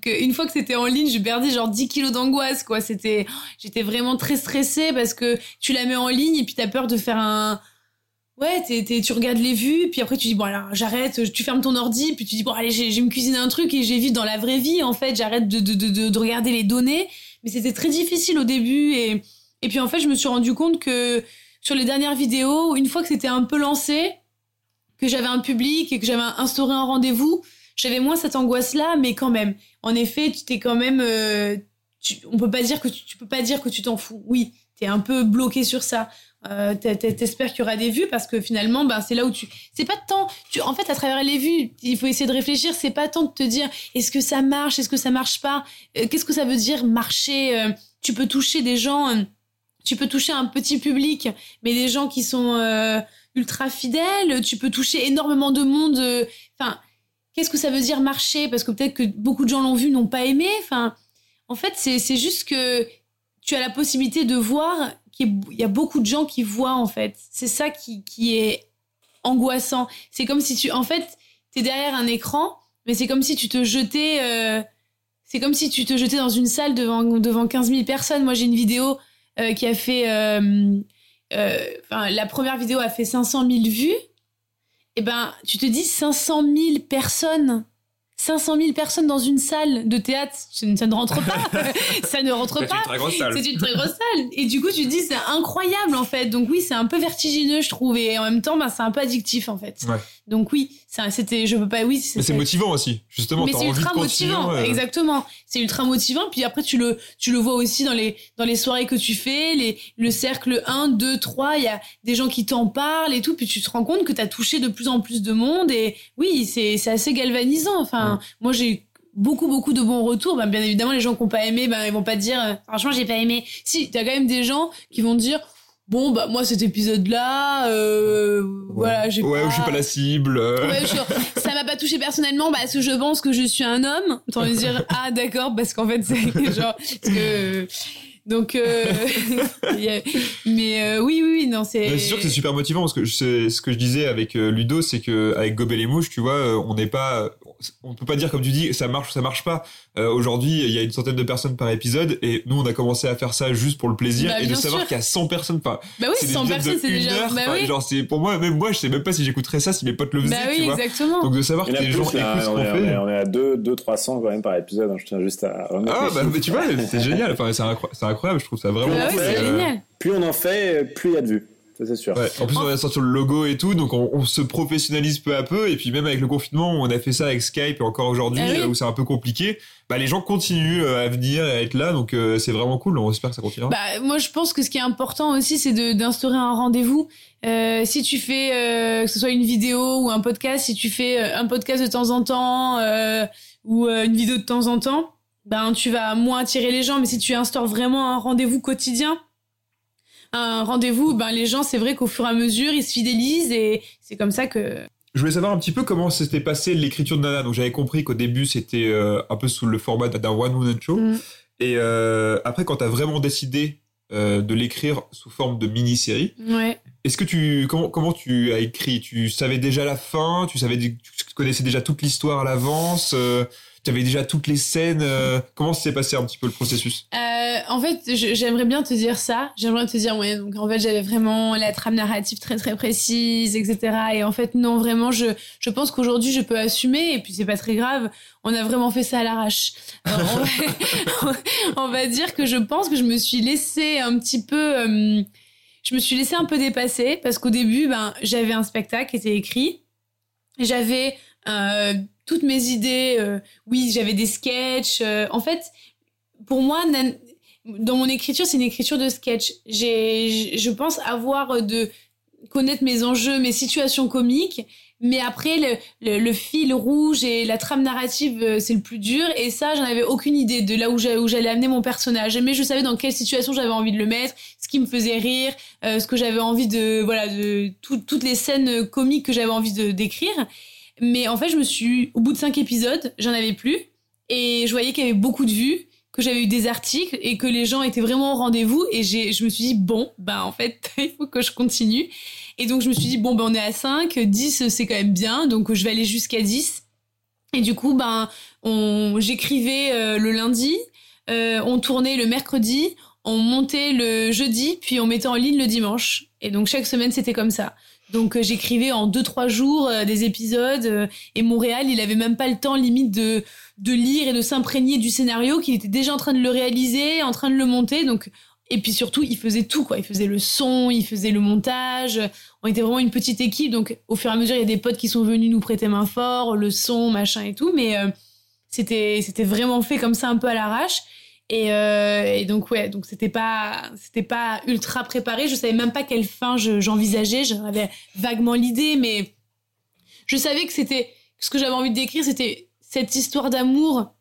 [LAUGHS] une fois que c'était en ligne, je perdais genre 10 kilos d'angoisse, quoi. C'était... J'étais vraiment très stressée parce que tu la mets en ligne et puis t'as peur de faire un... Ouais, t'es, tu regardes les vues, puis après tu dis, bon alors j'arrête, tu fermes ton ordi, puis tu dis, bon allez, j'ai, me cuisiner un truc et j'évite dans la vraie vie, en fait, j'arrête de, de, de, de regarder les données. Mais c'était très difficile au début et, et puis en fait, je me suis rendu compte que sur les dernières vidéos, une fois que c'était un peu lancé, que j'avais un public et que j'avais instauré un rendez-vous, j'avais moins cette angoisse-là, mais quand même. En effet, tu t'es quand même, euh, on peut pas dire que tu, peux pas dire que tu t'en fous. Oui, t'es un peu bloqué sur ça. Euh, T'espères qu'il y aura des vues parce que finalement, ben c'est là où tu, c'est pas tant, tu, en fait, à travers les vues, il faut essayer de réfléchir. C'est pas tant de te dire, est-ce que ça marche, est-ce que ça marche pas, euh, qu'est-ce que ça veut dire marcher? Euh, tu peux toucher des gens tu peux toucher un petit public, mais des gens qui sont euh, ultra fidèles, tu peux toucher énormément de monde. Euh, enfin, qu'est-ce que ça veut dire marcher? Parce que peut-être que beaucoup de gens l'ont vu, n'ont pas aimé. Enfin, en fait, c'est juste que tu as la possibilité de voir qu'il y a beaucoup de gens qui voient, en fait. C'est ça qui, qui est angoissant. C'est comme si tu, en fait, tu es derrière un écran, mais c'est comme si tu te jetais... Euh, c'est comme si tu te jetais dans une salle devant, devant 15 000 personnes. Moi, j'ai une vidéo qui a fait. Euh, euh, la première vidéo a fait 500 000 vues. Et eh ben, tu te dis 500 000 personnes 500 000 personnes dans une salle de théâtre, ça ne rentre pas. ça ne rentre pas. [LAUGHS] C'est une très grosse salle. Et du coup, tu te dis, c'est incroyable, en fait. Donc oui, c'est un peu vertigineux, je trouve. Et en même temps, bah, c'est un peu addictif, en fait. Donc oui, c'était, je peux pas, oui. Mais c'est motivant aussi, justement. Mais c'est ultra motivant, exactement. C'est ultra motivant. Puis après, tu le, tu le vois aussi dans les, dans les soirées que tu fais, les, le cercle 1, 2, 3, il y a des gens qui t'en parlent et tout. Puis tu te rends compte que tu as touché de plus en plus de monde. Et oui, c'est, c'est assez galvanisant. Enfin, moi, j'ai beaucoup beaucoup de bons retours. Ben, bien évidemment, les gens qui n'ont pas aimé, ben ils vont pas dire euh, franchement j'ai pas aimé. Si, t'as quand même des gens qui vont dire bon bah moi cet épisode là euh, voilà j'ai Ouais, pas... je suis pas la cible. euh. Ouais, je- ça m'a pas touché personnellement parce que je pense que je suis un homme. Envie de dire [LAUGHS] ah d'accord parce qu'en fait c'est [LAUGHS] genre parce que donc euh, [LAUGHS] y a- mais euh, oui oui oui, non c'est C'est sûr que c'est super motivant parce que c'est ce que je disais avec euh, Ludo, c'est que avec Gobel et Mouche, tu vois, euh, on n'est pas, on peut pas dire comme tu dis, ça marche ou ça marche pas. Euh, Aujourd'hui, il y a une centaine de personnes par épisode et nous, on a commencé à faire ça juste pour le plaisir Bah, et de savoir qu'il y a 100 personnes. Enfin, bah oui c'est des 100 épisodes personnes c'est une déjà heure, bah enfin, oui genre c'est pour moi, même moi, je sais même pas si j'écouterais ça si mes potes le faisaient, bah tu oui vois. exactement Donc de savoir que y en a les gens écoutent ce on, qu'on fait. on est à 2, 2 300 quand même par épisode. hein, je tiens juste à remettre Ah bah mais tu vois, [LAUGHS] c'est génial. Enfin, c'est incro- c'est incroyable. Je trouve ça vraiment. bah oui cool. c'est Euh, génial Plus on en fait, plus il y a de vues. Ça, c'est sûr. Ouais. En plus, on a sorti le logo et tout, donc on, on se professionnalise peu à peu. Et puis même avec le confinement, on a fait ça avec Skype et encore aujourd'hui, Ah oui. euh, où c'est un peu compliqué. Bah, les gens continuent euh, à venir et à être là, donc euh, c'est vraiment cool. On espère que ça continuera. Bah, moi, je pense que ce qui est important aussi, c'est d'instaurer un rendez-vous. Euh, si tu fais, euh, que ce soit une vidéo ou un podcast, si tu fais un podcast de temps en temps euh, ou euh, une vidéo de temps en temps, ben tu vas moins attirer les gens. Mais si tu instaures vraiment un rendez-vous quotidien, un rendez-vous, ben les gens, c'est vrai qu'au fur et à mesure, ils se fidélisent et c'est comme ça que. Je voulais savoir un petit peu comment s'était passé l'écriture de Nana. Donc j'avais compris qu'au début c'était euh, un peu sous le format d'un one woman show. Mm. Et euh, après, quand t'as vraiment décidé euh, de l'écrire sous forme de mini-série, Ouais. est-ce que tu comment comment tu as écrit? Tu savais déjà la fin? Tu savais tu connaissais déjà toute l'histoire à l'avance Tu avais déjà toutes les scènes euh, Comment s'est passé un petit peu le processus? Euh, en fait, j'aimerais bien te dire ça. J'aimerais te dire, ouais, donc en fait, j'avais vraiment la trame narrative très très précise, etc. Et en fait, non, vraiment, je, je pense qu'aujourd'hui, je peux assumer, et puis c'est pas très grave. On a vraiment fait ça à l'arrache. Alors, [LAUGHS] on, va, dire que je pense que je me suis laissé un petit peu, euh, je me suis laissé un peu dépasser, parce qu'au début, ben, j'avais un spectacle qui était écrit. J'avais euh, toutes mes idées. euh, oui, j'avais des sketchs. euh, en fait, pour moi, dans mon écriture, c'est une écriture de sketch. J'ai, je pense avoir de connaître mes enjeux, mes situations comiques, mais après le, le, fil rouge et la trame narrative, euh, c'est le plus dur. Et ça, j'en avais aucune idée de là où j'a- où j'allais amener mon personnage. Mais je savais dans quelle situation j'avais envie de le mettre, ce qui me faisait rire, ce que j'avais envie de, voilà, de tout- toutes les scènes comiques que j'avais envie de d'écrire. Mais en fait, je me suis, au bout de cinq épisodes, j'en avais plus. Et je voyais qu'il y avait beaucoup de vues, que j'avais eu des articles et que les gens étaient vraiment au rendez-vous. Et je me suis dit, bon, bah en fait, [LAUGHS] il faut que je continue. Et donc je me suis dit, bon, ben on est à 5, 10 c'est quand même bien, donc je vais aller jusqu'à 10. Et du coup, ben, on, j'écrivais euh, le lundi, euh, on tournait le mercredi, on montait le jeudi, puis on mettait en ligne le dimanche. Et donc chaque semaine, c'était comme ça. Donc euh, j'écrivais en 2-3 jours euh, des épisodes, euh, et Montréal, il avait même pas le temps limite de, de lire et de s'imprégner du scénario, qu'il était déjà en train de le réaliser, en train de le monter. Donc et puis surtout, il faisait tout, quoi. Il faisait le son, il faisait le montage. On était vraiment une petite équipe. Donc, au fur et à mesure, il y a des potes qui sont venus nous prêter main fort, le son, machin et tout. Mais c'était, c'était vraiment fait comme ça, un peu à l'arrache. Et, euh, et donc, ouais, donc c'était pas, c'était pas ultra préparé. Je savais même pas quelle fin je- j'envisageais. J'avais vaguement l'idée, mais je savais que c'était, ce que j'avais envie de décrire, c'était cette histoire d'amour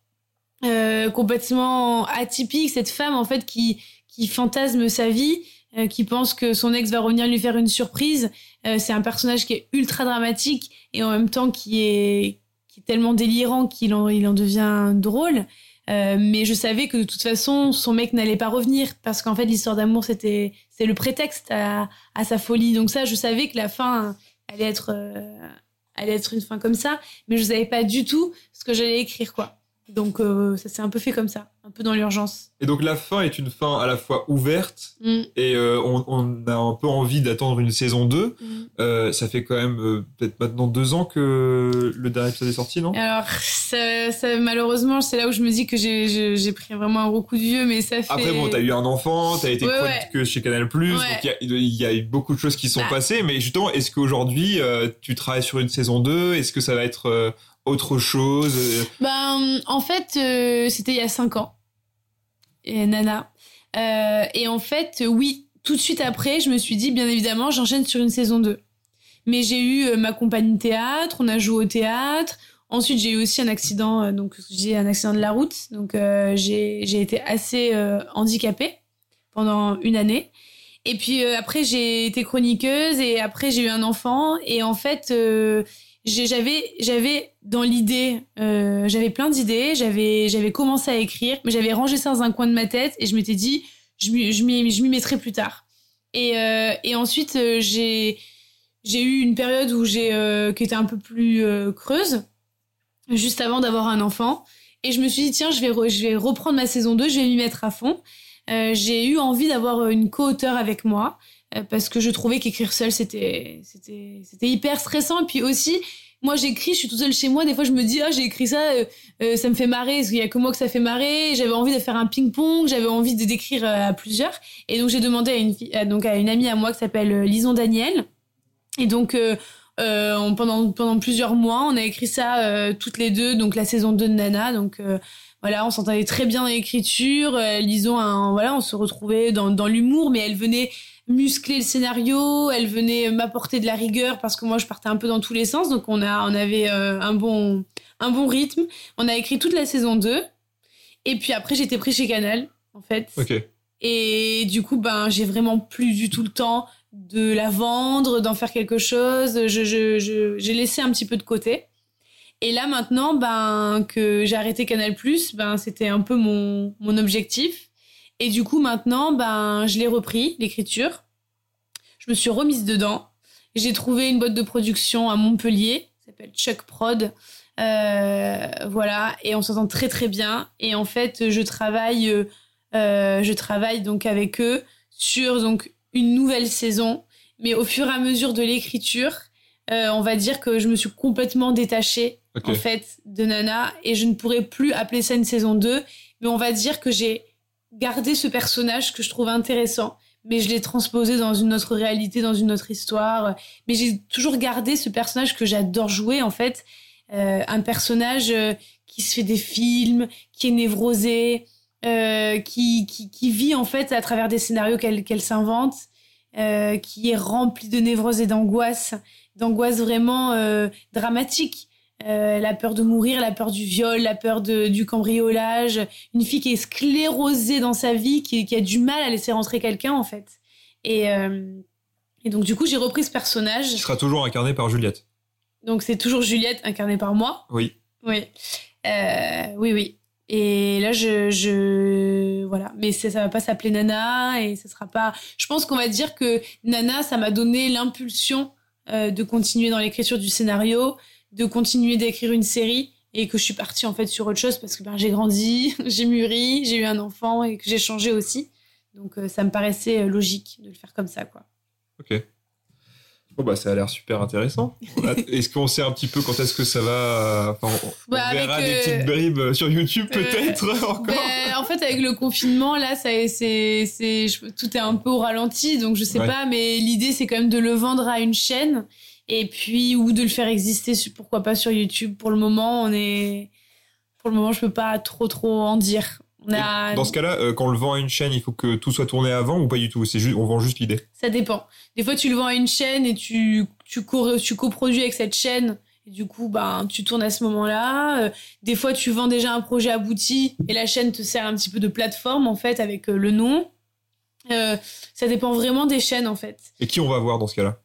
euh, complètement atypique, cette femme, en fait, qui, qui fantasme sa vie, euh, qui pense que son ex va revenir lui faire une surprise. C'est un personnage qui est ultra dramatique et en même temps qui est, qui est tellement délirant qu'il en, il en devient drôle. Euh, mais je savais que de toute façon, son mec n'allait pas revenir parce qu'en fait, l'histoire d'amour, c'était, c'est le prétexte à, à sa folie. Donc ça, je savais que la fin allait être, euh, allait être une fin comme ça, mais je savais pas du tout ce que j'allais écrire, quoi. Donc euh, ça s'est un peu fait comme ça, un peu dans l'urgence. Et donc la fin est une fin à la fois ouverte Mm. et euh, on, on a un peu envie d'attendre une saison 2. Mm. Euh, ça fait quand même peut-être maintenant deux ans que le dernier épisode est sorti, non? Alors, ça, ça, malheureusement, c'est là où je me dis que j'ai- pris vraiment un gros coup de vieux, mais ça fait. Après, bon, t'as eu un enfant, t'as été Ouais, chez Canal+, donc Ouais. il y a- il y, a eu beaucoup de choses qui sont Bah. passées, mais justement, est-ce qu'aujourd'hui, tu travailles sur une saison 2 Est-ce que ça va être autre chose Euh, Ben, en fait, euh, c'était il y a 5 ans. Et Nana. Euh, et en fait, euh, oui, tout de suite après, je me suis dit, bien évidemment, j'enchaîne sur une saison 2. Mais j'ai eu euh, ma compagnie de théâtre, on a joué au théâtre, Ensuite, j'ai eu aussi un accident, donc j'ai un accident de la route, donc j'ai été assez handicapée pendant une année. Et puis après, j'ai été chroniqueuse et après j'ai eu un enfant et en fait j'avais dans l'idée euh, j'avais plein d'idées j'avais j'avais commencé à écrire mais j'avais rangé ça dans un coin de ma tête et je m'étais dit je m'y mettrai plus tard. Et euh, et ensuite euh, j'ai j'ai eu une période où j'ai qui était un peu plus creuse juste avant d'avoir un enfant. Et je me suis dit tiens je vais je vais reprendre ma saison 2 je vais m'y mettre à fond. J'ai eu envie d'avoir une co-auteure avec moi parce que je trouvais qu'écrire seul c'était c'était c'était hyper stressant. Et puis aussi moi j'écris je suis toute seule chez moi. Des fois je me dis ah j'ai écrit ça euh, euh, ça me fait marrer parce qu'il y a que moi que ça fait marrer. J'avais envie de faire un ping pong j'avais envie de d'écrire à plusieurs. Et donc j'ai demandé à une donc à une amie à moi qui s'appelle Lison Daniel. Et donc pendant pendant plusieurs mois on a écrit ça toutes les deux donc la saison 2 de Nana. Donc voilà, on s'entendait très bien dans l'écriture. Lison, voilà, on se retrouvait dans, dans l'humour, mais elle venait muscler le scénario, elle venait m'apporter de la rigueur parce que moi je partais un peu dans tous les sens, donc on a on avait euh, un bon un bon rythme. On a écrit toute la saison 2 et puis après j'étais pris chez Canal en fait. Et du coup ben j'ai vraiment plus du tout le temps de la vendre, d'en faire quelque chose, je je j'ai laissé un petit peu de côté. Et là maintenant ben que j'ai arrêté Canal+, ben c'était un peu mon mon objectif et du coup, maintenant, ben, je l'ai repris, l'écriture. Je me suis remise dedans. J'ai trouvé une boîte de production à Montpellier, qui s'appelle Chuck Prod. Euh, voilà, et on s'entend très très bien. Et en fait, je travaille, euh, je travaille donc avec eux sur donc une nouvelle saison. Mais au fur et à mesure de l'écriture, euh, on va dire que je me suis complètement détachée en fait de Nana et je ne pourrais plus appeler ça une saison 2. Mais on va dire que j'ai garder ce personnage que je trouve intéressant, mais je l'ai transposé dans une autre réalité, dans une autre histoire. Mais j'ai toujours gardé ce personnage que j'adore jouer, en fait. Euh, un personnage euh, qui se fait des films, qui est névrosé, euh, qui, qui, vit en fait à travers des scénarios qu'elle s'invente, qui est rempli de névrose et d'angoisse, d'angoisse vraiment dramatique. Euh, la peur de mourir, la peur du viol, la peur de, du cambriolage, une fille qui est sclérosée dans sa vie, qui, qui a du mal à laisser rentrer quelqu'un en fait. Et, euh, et donc du coup j'ai repris ce personnage. Qui sera toujours incarné par Juliette. Donc c'est toujours Juliette incarnée par moi. Oui. Oui. Euh, oui, oui. Et là, je, je voilà, mais ça, ça va pas s'appeler Nana et ça sera pas. Je pense qu'on va dire que Nana, ça m'a donné l'impulsion de continuer dans l'écriture du scénario, de continuer d'écrire une série et que je suis partie en fait sur autre chose parce que ben, j'ai grandi, [LAUGHS] j'ai mûri, j'ai eu un enfant et que j'ai changé aussi. Donc euh, ça me paraissait euh, logique de le faire comme ça quoi. Ok. Bon bah ça a l'air super intéressant. [LAUGHS] est-ce qu'on sait un petit peu quand est-ce que ça va enfin, On, bah, verra des petites euh, bribes sur YouTube peut-être [LAUGHS] encore. Ben, en fait avec le confinement là ça c'est c'est tout est un peu au ralenti donc je sais pas mais l'idée c'est quand même de le vendre à une chaîne et puis ou de le faire exister pourquoi pas sur YouTube pour le moment on est pour le moment je peux pas trop trop en dire a... dans ce cas-là euh, quand on le vend à une chaîne il faut que tout soit tourné avant ou pas du tout? C'est juste on vend juste l'idée? Ça dépend. Des fois tu le vends à une chaîne et tu tu, co tu coproduis avec cette chaîne et du coup ben tu tournes à ce moment-là. Euh, des fois tu vends déjà un projet abouti et la chaîne te sert un petit peu de plateforme en fait avec euh, le nom. Ça dépend vraiment des chaînes en fait. Et qui on va voir dans ce cas-là?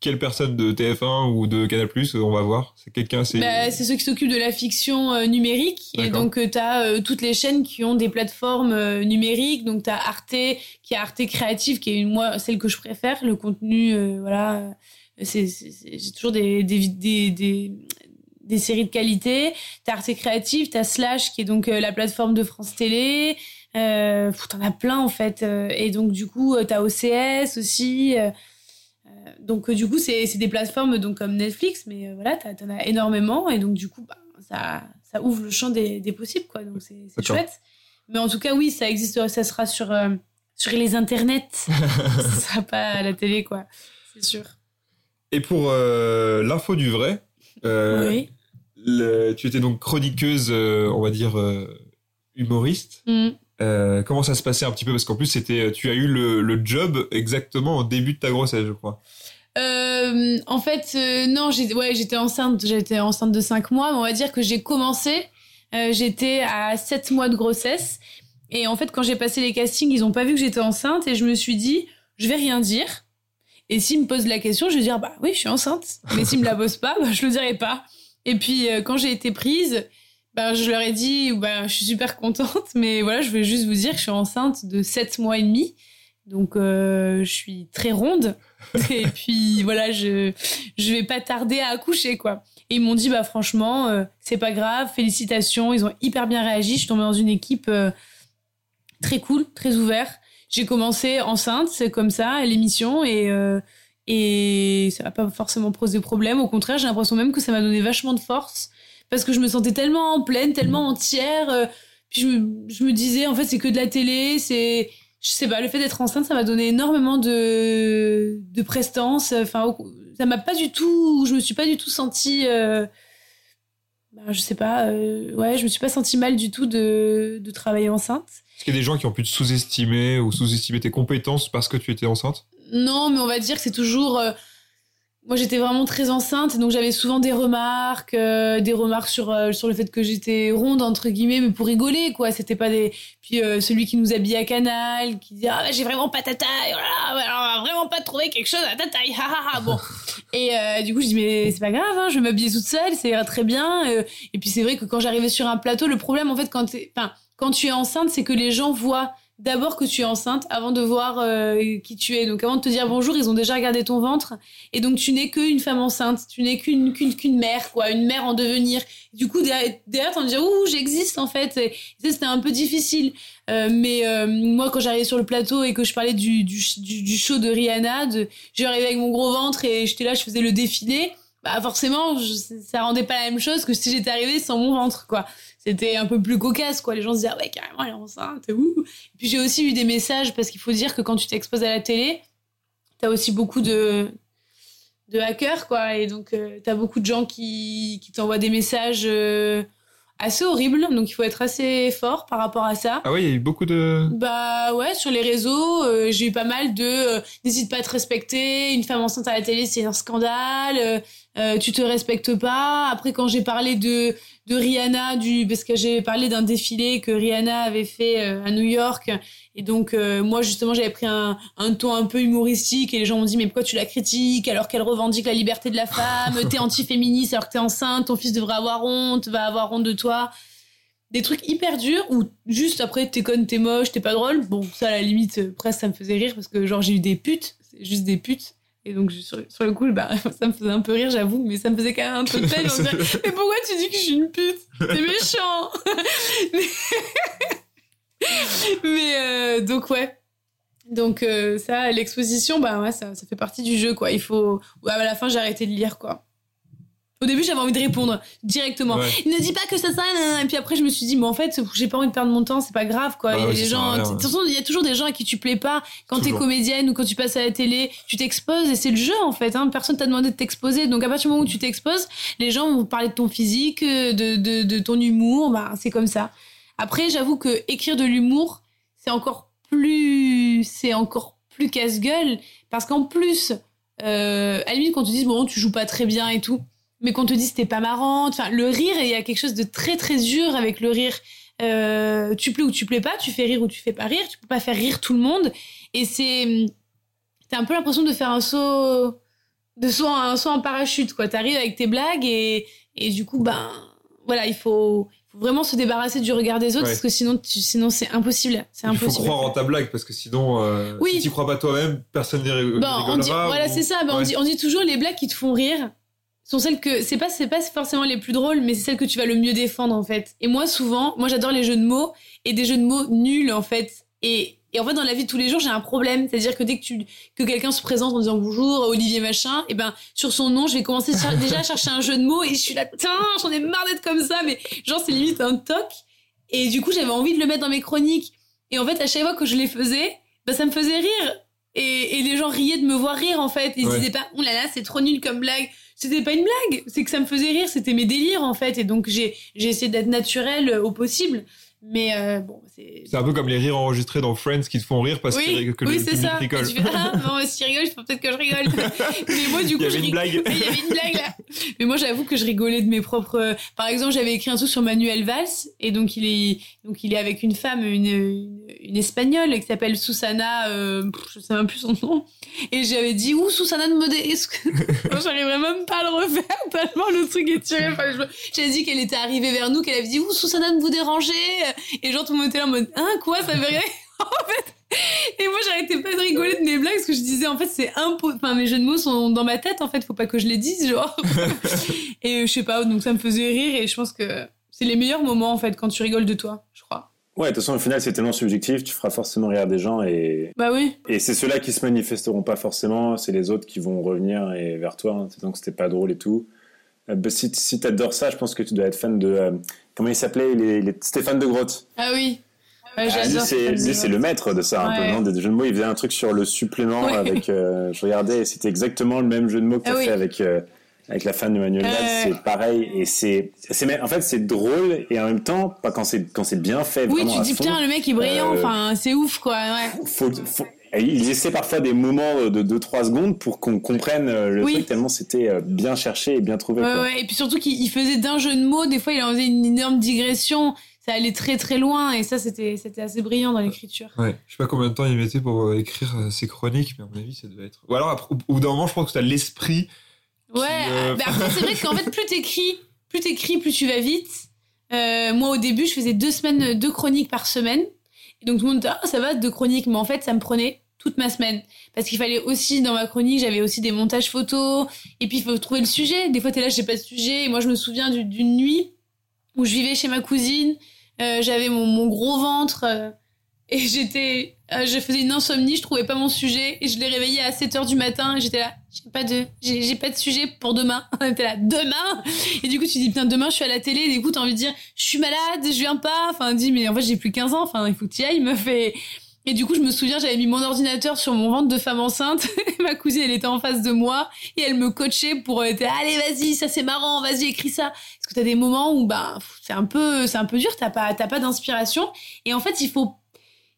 Quelle personne de TF1 ou de Canal+ on va voir. C'est quelqu'un c'est bah, c'est ceux qui s'occupent de la fiction euh, numérique. Et donc euh, tu as euh, toutes les chaînes qui ont des plateformes numériques. Donc tu as Arte qui est Arte créative qui est une, moi celle que je préfère. Le contenu voilà c'est j'ai toujours des des, des des, des séries de qualité, t'as Arte Créative, t'as Slash qui est donc la plateforme de France Télé, euh, t'en as plein en fait, et donc du coup t'as OCS aussi, donc euh, du coup c'est des plateformes donc comme Netflix mais euh, voilà t'en as énormément et donc du coup bah, ça ça ouvre le champ des, des possibles quoi. Donc c'est chouette. Mais en tout cas oui ça existe ça sera sur euh, sur les internets. [LAUGHS] Ça sera pas à la télé quoi. C'est sûr. Et pour l'info du vrai oui. tu étais donc chroniqueuse on va dire humoriste. Mmh. Euh, comment ça se passait un petit peu? Parce qu'en plus, c'était, tu as eu le, job exactement au début de ta grossesse, je crois. Euh, en fait, euh, non, j'ai, ouais, j'étais enceinte, j'étais enceinte de 5 mois, mais on va dire que j'ai commencé, euh, j'étais à 7 mois de grossesse. Et en fait, quand j'ai passé les castings, ils ont pas vu que j'étais enceinte et je me suis dit, je vais rien dire. Et s'ils me posent la question, je vais dire, bah oui, je suis enceinte. Mais s'ils me la posent pas, bah, je le dirai pas. Et puis, euh, quand j'ai été prise, bah, je leur ai dit, bah, je suis super contente, mais voilà, je vais juste vous dire que je suis enceinte de 7 mois et demi. Donc, euh, je suis très ronde. [LAUGHS] Et puis, voilà, je, je vais pas tarder à accoucher, quoi. Et ils m'ont dit, bah, franchement, euh, c'est pas grave, félicitations. Ils ont hyper bien réagi. Je suis tombée dans une équipe euh, très cool, très ouverte. J'ai commencé enceinte, c'est comme ça, l'émission, et, euh, et ça n'a pas forcément posé problème. Au contraire, j'ai l'impression même que ça m'a donné vachement de force parce que je me sentais tellement pleine, tellement entière. euh, puis je me, je me disais, en fait, c'est que de la télé, c'est. Je sais pas, le fait d'être enceinte, ça m'a donné énormément de, de prestance. Enfin, ça m'a pas du tout. Je me suis pas du tout sentie. euh, ben, je sais pas, euh, ouais, je me suis pas sentie mal du tout de, de travailler enceinte. Est-ce qu'il y a des gens qui ont pu te sous-estimer ou sous-estimer tes compétences parce que tu étais enceinte? Non, mais on va dire que c'est toujours. euh, moi, j'étais vraiment très enceinte, donc j'avais souvent des remarques, euh, des remarques sur euh, sur le fait que j'étais ronde entre guillemets, mais pour rigoler, quoi. C'était pas des. Puis euh, celui qui nous habillait à Canal, qui disait ah bah, j'ai vraiment pas ta taille, voilà, ouais, alors, on va vraiment pas trouver quelque chose à ta taille, ha ha ha. Bon. [LAUGHS] et euh, du coup, je dis mais c'est pas grave, hein, je vais m'habiller toute seule, ça ira très bien. euh, et puis c'est vrai que quand j'arrivais sur un plateau, le problème en fait quand enfin quand tu es enceinte, c'est que les gens voient d'abord que tu es enceinte avant de voir euh, qui tu es. Donc avant de te dire bonjour, ils ont déjà regardé ton ventre. Et donc tu n'es qu'une femme enceinte, tu n'es qu'une qu'une qu'une mère, quoi, une mère en devenir. Du coup, derrière, t'en dis ouh, j'existe en fait. Et, sais, c'était un peu difficile. Euh, mais euh, moi, quand j'arrivais sur le plateau et que je parlais du, du, du, du show de Rihanna, de, j'arrivais avec mon gros ventre et j'étais là, je faisais le défilé. Bah forcément, je, ça rendait pas la même chose que si j'étais arrivée sans mon ventre, quoi. C'était un peu plus cocasse, quoi. Les gens se disaient, ah ouais, carrément, elle est enceinte, ouh. Et puis j'ai aussi eu des messages, parce qu'il faut dire que quand tu t'exposes à la télé, t'as aussi beaucoup de, de hackers, quoi. Et donc, euh, t'as beaucoup de gens qui, qui t'envoient des messages euh, assez horribles. Donc, il faut être assez fort par rapport à ça. Ah oui, il y a eu beaucoup de. Bah ouais, sur les réseaux, euh, j'ai eu pas mal de n'hésite pas à te respecter, une femme enceinte à la télé, c'est un scandale, tu te respectes pas. Après quand j'ai parlé de de Rihanna du parce que j'ai parlé d'un défilé que Rihanna avait fait euh, à New York et donc euh, moi justement j'avais pris un un ton un peu humoristique et les gens m'ont dit mais pourquoi tu la critiques alors qu'elle revendique la liberté de la femme, t'es anti-féministe alors que t'es enceinte, ton fils devrait avoir honte, va avoir honte de toi des trucs hyper durs où juste après t'es conne, t'es moche, t'es pas drôle. Bon, ça à la limite, euh, presque ça me faisait rire parce que genre j'ai eu des putes, c'est juste des putes. Et donc je- sur, sur le coup, bah, [LAUGHS] ça me faisait un peu rire, j'avoue, mais ça me faisait quand même un peu de [LAUGHS] peine. dirait, mais pourquoi tu dis que je suis une pute? C'est méchant [LAUGHS] Mais, mais, euh, donc ouais. Donc euh, ça, l'exposition, bah ouais, ça, ça fait partie du jeu, quoi. Il faut... Ouais, à la fin, j'ai arrêté de lire, quoi. Au début, j'avais envie de répondre directement. Ouais. Ne dis pas que ça, nanana. et puis après, je me suis dit, mais en fait, j'ai pas envie de perdre mon temps, c'est pas grave, quoi. Bah il y a ouais, sert à gens, de toute façon, il y a toujours des gens à qui tu plais pas. Quand t'es comédienne ou quand tu passes à la télé, tu t'exposes et c'est le jeu, en fait, hein. Personne t'a demandé de t'exposer. Donc, à partir du moment où tu t'exposes, les gens vont parler de ton physique, de, de, de ton humour, bah, c'est comme ça. Après, j'avoue que écrire de l'humour, c'est encore plus, c'est encore plus casse-gueule parce qu'en plus, euh, à la limite, quand te dit bon, tu joues pas très bien et tout, mais qu'on te dise t'es pas marrante, enfin, le rire, il y a quelque chose de très très dur avec le rire. Euh, tu plais ou tu plais pas, tu fais rire ou tu fais pas rire, tu peux pas faire rire tout le monde, et c'est, t'as un peu l'impression de faire un saut, de saut, un saut en parachute, quoi. T'arrives avec tes blagues et, et du coup, ben, voilà, il faut, faut vraiment se débarrasser du regard des autres Ouais. parce que sinon, tu, sinon c'est impossible, c'est Il faut croire en ta blague parce que sinon, euh, Oui. si tu crois pas toi-même, personne ne rig- Bon, on dit, rigolera. voilà, ou- c'est ça. Ben, on, dit, on dit toujours les blagues qui te font rire sont celles que c'est pas c'est pas forcément les plus drôles, mais c'est celles que tu vas le mieux défendre en fait. Et moi souvent, moi j'adore les jeux de mots et des jeux de mots nuls en fait. Et, et en fait dans la vie de tous les jours j'ai un problème, c'est-à-dire que dès que tu que quelqu'un se présente en disant bonjour Olivier machin, et ben sur son nom je vais commencer à déjà à chercher un jeu de mots et je suis là putain j'en ai marre d'être comme ça, mais genre c'est limite un toc. Et du coup j'avais envie de le mettre dans mes chroniques. Et en fait à chaque fois que je les faisais, ben ça me faisait rire. Et, et les gens riaient de me voir rire en fait. Ils se disaient pas, oulala, c'est trop nul comme blague. C'était pas une blague, c'est que ça me faisait rire, c'était mes délires en fait. Et donc j'ai j'ai essayé d'être naturelle au possible. Mais euh, bon, c'est. C'est un peu comme les rires enregistrés dans Friends qui te font rire parce Oui, que, que oui, le c'est public ça. rigole. Fais, ah, [LAUGHS] non, s'il rigole, il faut peut-être que je rigole. [LAUGHS] mais moi, du coup, Il y avait une blague. Il y avait une blague là. Mais moi, j'avoue que je rigolais de mes propres. Par exemple, j'avais écrit un truc sur Manuel Valls, et donc il est, donc il est avec une femme, une, une, une espagnole qui s'appelle Susana, euh, je sais même plus son nom. Et j'avais dit, ouh, Susana de Modesque. [LAUGHS] J'arriverais même pas à le refaire tellement le truc est tiré. Enfin, J'avais dit qu'elle était arrivée vers nous, qu'elle avait dit, ouh, Susana de vous déranger. Et genre, tout le monde était là en mode, hein, quoi, ça veut rien. [LAUGHS] en fait. Et moi, j'arrêtais pas de rigoler de mes blagues parce que je disais, en fait, c'est impossible. Enfin, mes jeux de mots sont dans ma tête, en fait, faut pas que je les dise, genre. [LAUGHS] et je sais pas, donc ça me faisait rire et je pense que c'est les meilleurs moments, en fait, quand tu rigoles de toi, je crois. Ouais, de toute façon, au final, c'est tellement subjectif, tu feras forcément rire des gens et, Bah oui. et c'est ceux-là qui se manifesteront pas forcément, c'est les autres qui vont revenir et vers toi, hein, donc c'était pas drôle et tout. Euh, bah, si si t'adores ça, je pense que tu dois être fan de. euh, comment il s'appelait les, les- Stéphane de Grotte. Ah oui. Ouais, Ah, lui, c'est le maître de ça, un peu, non Des jeux de mots, il faisait un truc sur le supplément Ouais. avec. euh, je regardais, et c'était exactement le même jeu de mots que tu Ah oui. fait avec. euh, avec la fan de Manuel ouais. c'est pareil et c'est en fait c'est drôle et en même temps pas quand c'est bien fait Oui, tu dis, putain, le mec est brillant, Euh, enfin, c'est ouf, quoi, ouais. faut, faut- et il essaie parfois des moments de 2-3 secondes pour qu'on comprenne euh, le Oui. truc tellement c'était euh, bien cherché et bien trouvé. Ouais, quoi. ouais, et puis surtout qu'il il faisait d'un jeu de mots, des fois il en faisait une énorme digression, ça allait très très loin, et ça c'était c'était assez brillant dans l'écriture. Ouais, je sais pas combien de temps il mettait pour euh, écrire ses chroniques, mais à mon avis, ça devait être. Ou alors, après, au bout d'un moment, je pense que t'as l'esprit. Ouais, euh, bah après c'est vrai qu'en fait plus t'écris, plus t'écris, plus tu vas vite. Euh, moi au début je faisais deux semaines, deux chroniques par semaine, et donc tout le monde disait ah ça va deux chroniques, mais en fait ça me prenait toute ma semaine. Parce qu'il fallait aussi dans ma chronique j'avais aussi des montages photos. Et puis il faut trouver le sujet. Des fois t'es là j'ai pas de sujet. Et moi je me souviens du- d'une nuit où je vivais chez ma cousine, euh, j'avais mon, gros ventre euh, et j'étais, euh, je faisais une insomnie, je trouvais pas mon sujet. Et je l'ai réveillé à 7 heures du matin. J'étais là, j'ai pas de, j'ai pas de sujet pour demain. [LAUGHS] On était là, demain? Et du coup tu dis putain demain je suis à la télé. Et du coup t'as envie de dire je suis malade, je viens pas. Enfin dis mais en fait j'ai plus 15 ans, enfin il faut que tu ailles meuf. Et et du coup, je me souviens, j'avais mis mon ordinateur sur mon ventre de femme enceinte. [LAUGHS] Ma cousine, elle était en face de moi et elle me coachait pour euh, était, allez, vas-y, ça c'est marrant, vas-y, écris ça. Parce que t'as des moments où, ben, c'est un peu, c'est un peu dur, t'as pas, t'as pas d'inspiration. Et en fait, il faut,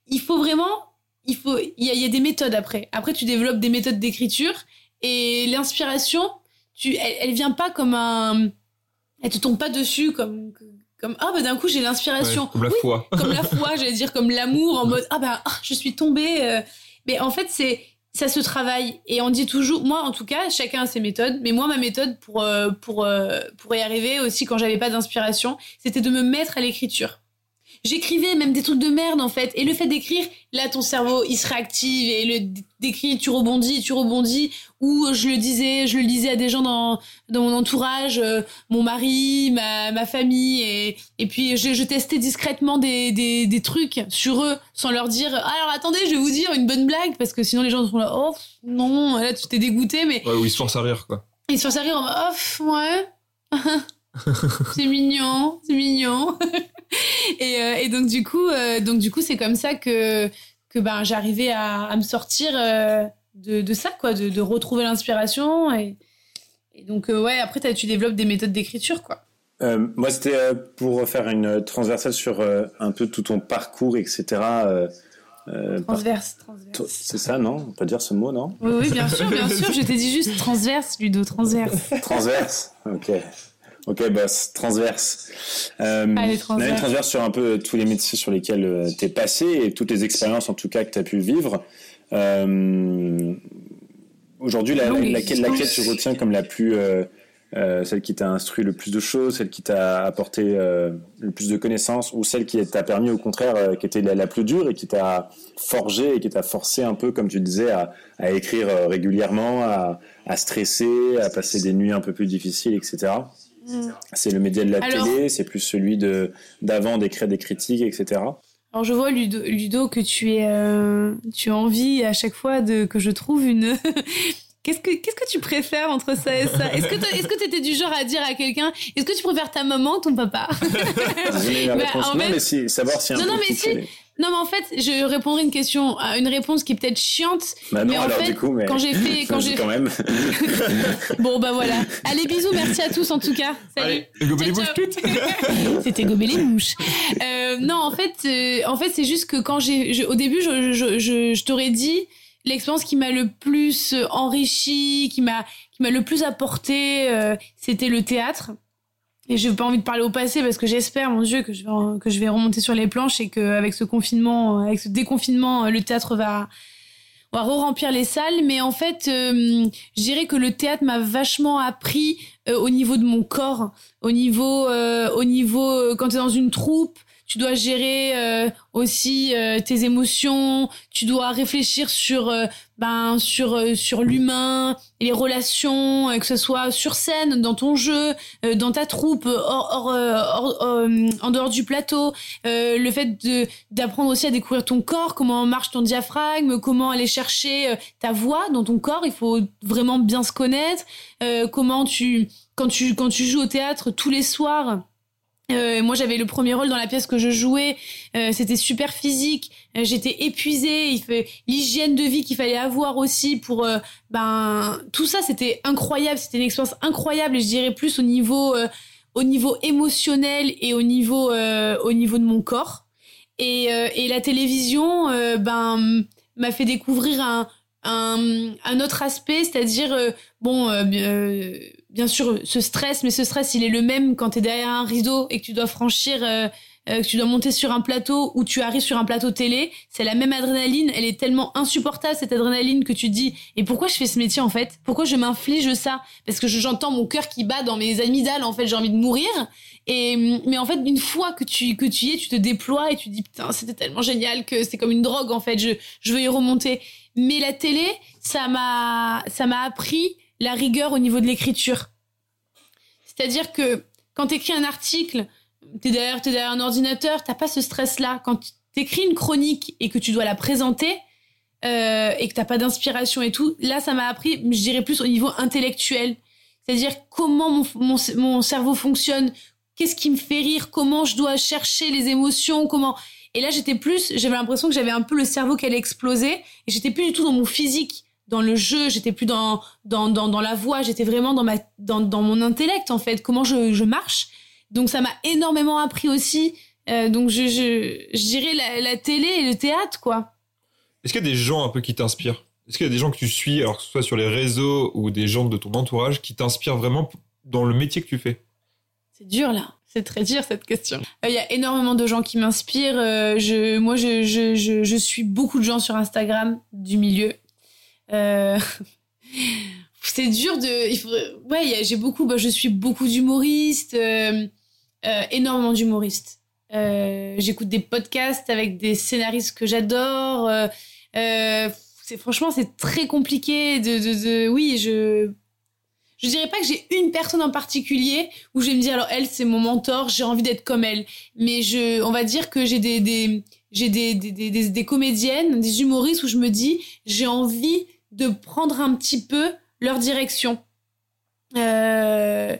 il faut vraiment, il faut, il y a, il y a des méthodes après. Après, tu développes des méthodes d'écriture et l'inspiration, tu, elle, elle vient pas comme un, elle te tombe pas dessus comme, comme, ah, bah, d'un coup, j'ai l'inspiration. Ouais, comme la Oui, foi. [LAUGHS] comme la foi, j'allais dire comme l'amour en mode ah ben ah, je suis tombée. euh. Mais en fait c'est ça se travaille et on dit toujours moi en tout cas chacun a ses méthodes mais moi ma méthode pour euh, pour euh, pour y arriver aussi quand j'avais pas d'inspiration c'était de me mettre à l'écriture. J'écrivais même des trucs de merde en fait. Et le fait d'écrire là ton cerveau il se réactive et le d'écrire tu rebondis tu rebondis. Ou je le disais je le lisais à des gens dans dans mon entourage euh, mon mari ma, ma famille. Et et puis je, je testais discrètement des, des des trucs sur eux sans leur dire alors attendez je vais vous dire une bonne blague parce que sinon les gens seront là oh non là tu t'es dégoûté mais Ouais, où il se force à rire, quoi. ils se font rire en mode oh ouais [LAUGHS] [LAUGHS] c'est mignon c'est mignon. [LAUGHS] Et, euh, et donc du coup euh, donc du coup c'est comme ça que que ben j'arrivais à, à me sortir euh, de, de ça quoi de, de retrouver l'inspiration et, et donc ouais après tu développes des méthodes d'écriture quoi. Euh, moi, c'était euh, pour faire une transversale sur euh, un peu tout ton parcours, etc. transverse transverse. C'est ça, non? On peut dire ce mot, non? Oui oui bien sûr bien sûr je t'ai dit juste transverse Ludo transverse. Transverse Ok. Ok, bah, c'est transverse. Euh, Allez, transverse. une transverse sur un peu tous les métiers sur lesquels tu es passé et toutes les expériences, en tout cas, que tu as pu vivre. Euh, Aujourd'hui, la, Longue laquelle, laquelle tu retiens comme la plus. euh, euh, celle qui t'a instruit le plus de choses, celle qui t'a apporté euh, le plus de connaissances, ou celle qui t'a permis au contraire, euh, qui était la, la plus dure et qui t'a forgé et qui t'a forcé un peu, comme tu disais, à, à écrire euh, régulièrement, à, à stresser, à passer des nuits un peu plus difficiles, etc. C'est le média de la Alors- télé, c'est plus celui de d'avant d'écrire des critiques, etc. Alors je vois Ludo, Ludo que tu es euh, tu as envie à chaque fois de que je trouve une [LAUGHS] Qu'est-ce que qu'est-ce que tu préfères entre ça et ça? Est-ce que toi- est-ce que tu étais du genre à dire à quelqu'un est-ce que tu préfères ta maman ou ton papa? [LAUGHS] Bah, en non, mais si, savoir si un Non, mais si. Non, mais en fait, je répondrai une question, à une réponse qui est peut-être chiante. Bah non, mais en alors fait, du coup, mais quand j'ai fait, [LAUGHS] quand j'ai, quand même. [LAUGHS] bon bah voilà. Allez, bisous, merci à tous en tout cas. Salut. Allez, les toutes. [LAUGHS] C'était gober les mouches. Euh, non, en fait, euh, en fait, c'est juste que quand j'ai, je- au début, je, je, je, je t'aurais dit l'expérience qui m'a le plus enrichi, qui m'a, qui m'a le plus apporté, euh, c'était le théâtre. Et j'ai pas envie de parler au passé parce que j'espère, mon Dieu, que je vais, que je vais remonter sur les planches et qu'avec ce confinement, avec ce déconfinement, euh, le théâtre va, va re-remplir les salles. Mais en fait, euh, je dirais que le théâtre m'a vachement appris euh, au niveau de mon corps, au niveau, euh, au niveau euh, quand tu es dans une troupe, tu dois gérer euh, aussi euh, tes émotions, tu dois réfléchir sur euh, ben sur sur l'humain et les relations, que ce soit sur scène, dans ton jeu, dans ta troupe, hors, hors, en dehors du plateau, euh, le fait de d'apprendre aussi à découvrir ton corps, comment marche ton diaphragme, comment aller chercher ta voix dans ton corps, il faut vraiment bien se connaître, euh, comment tu quand tu quand tu joues au théâtre tous les soirs euh, moi j'avais le premier rôle dans la pièce que je jouais, euh, c'était super physique, euh, j'étais épuisée, il fait l'hygiène de vie qu'il fallait avoir aussi pour euh, ben tout ça c'était incroyable, c'était une expérience incroyable. Et je dirais plus au niveau euh, au niveau émotionnel et au niveau euh, au niveau de mon corps. Et, et la télévision ben m'a fait découvrir un un, un autre aspect, c'est-à-dire bon bien sûr ce stress, mais ce stress il est le même quand tu es derrière un rideau et que tu dois franchir, euh, euh, que tu dois monter sur un plateau ou tu arrives sur un plateau télé, c'est la même adrénaline, elle est tellement insupportable cette adrénaline que tu te dis et pourquoi je fais ce métier en fait? Pourquoi je m'inflige ça? Parce que je- j'entends mon cœur qui bat dans mes amygdales en fait, j'ai envie de mourir. Et mais en fait une fois que tu que tu y es, tu te déploies et tu te dis putain c'était tellement génial que c'est comme une drogue en fait, je je veux y remonter. Mais la télé, ça m'a ça m'a appris la rigueur au niveau de l'écriture. C'est-à-dire que quand tu écris un article, derrière, t'es derrière un ordinateur, t'as pas ce stress-là. Quand t'écris une chronique et que tu dois la présenter euh, et que t'as pas d'inspiration et tout, là, ça m'a appris, je dirais plus au niveau intellectuel. C'est-à-dire comment mon, mon, mon cerveau fonctionne, qu'est-ce qui me fait rire, comment je dois chercher les émotions, comment... Et là, j'étais plus, j'avais l'impression que j'avais un peu le cerveau qui allait exploser et j'étais plus du tout dans mon physique dans le jeu, j'étais plus dans, dans, dans, dans la voix, j'étais vraiment dans, ma, dans, dans mon intellect, en fait, comment je, je marche. Donc, ça m'a énormément appris aussi. Euh, donc, je, je, je dirais la, la télé et le théâtre, quoi. Est-ce qu'il y a des gens un peu qui t'inspirent? Est-ce qu'il y a des gens que tu suis, alors que ce soit sur les réseaux ou des gens de ton entourage, qui t'inspirent vraiment dans le métier que tu fais? C'est dur, là. C'est très dur, cette question. Il y a énormément de gens qui m'inspirent. Euh, je, moi, je, je, je, je suis beaucoup de gens sur Instagram du milieu. Euh, [LAUGHS] c'est dur de. Il ouais, j'ai beaucoup. Bah, je suis beaucoup d'humoristes, euh, euh, énormément d'humoristes. J'écoute des podcasts avec des scénaristes que j'adore. Franchement, c'est très compliqué de, de, de. Oui, je. Je dirais pas que j'ai une personne en particulier où je vais me dire alors elle c'est mon mentor, j'ai envie d'être comme elle. Mais je, on va dire que j'ai des, des j'ai des, des, des, des comédiennes, des humoristes où je me dis j'ai envie de prendre un petit peu leur direction. Euh,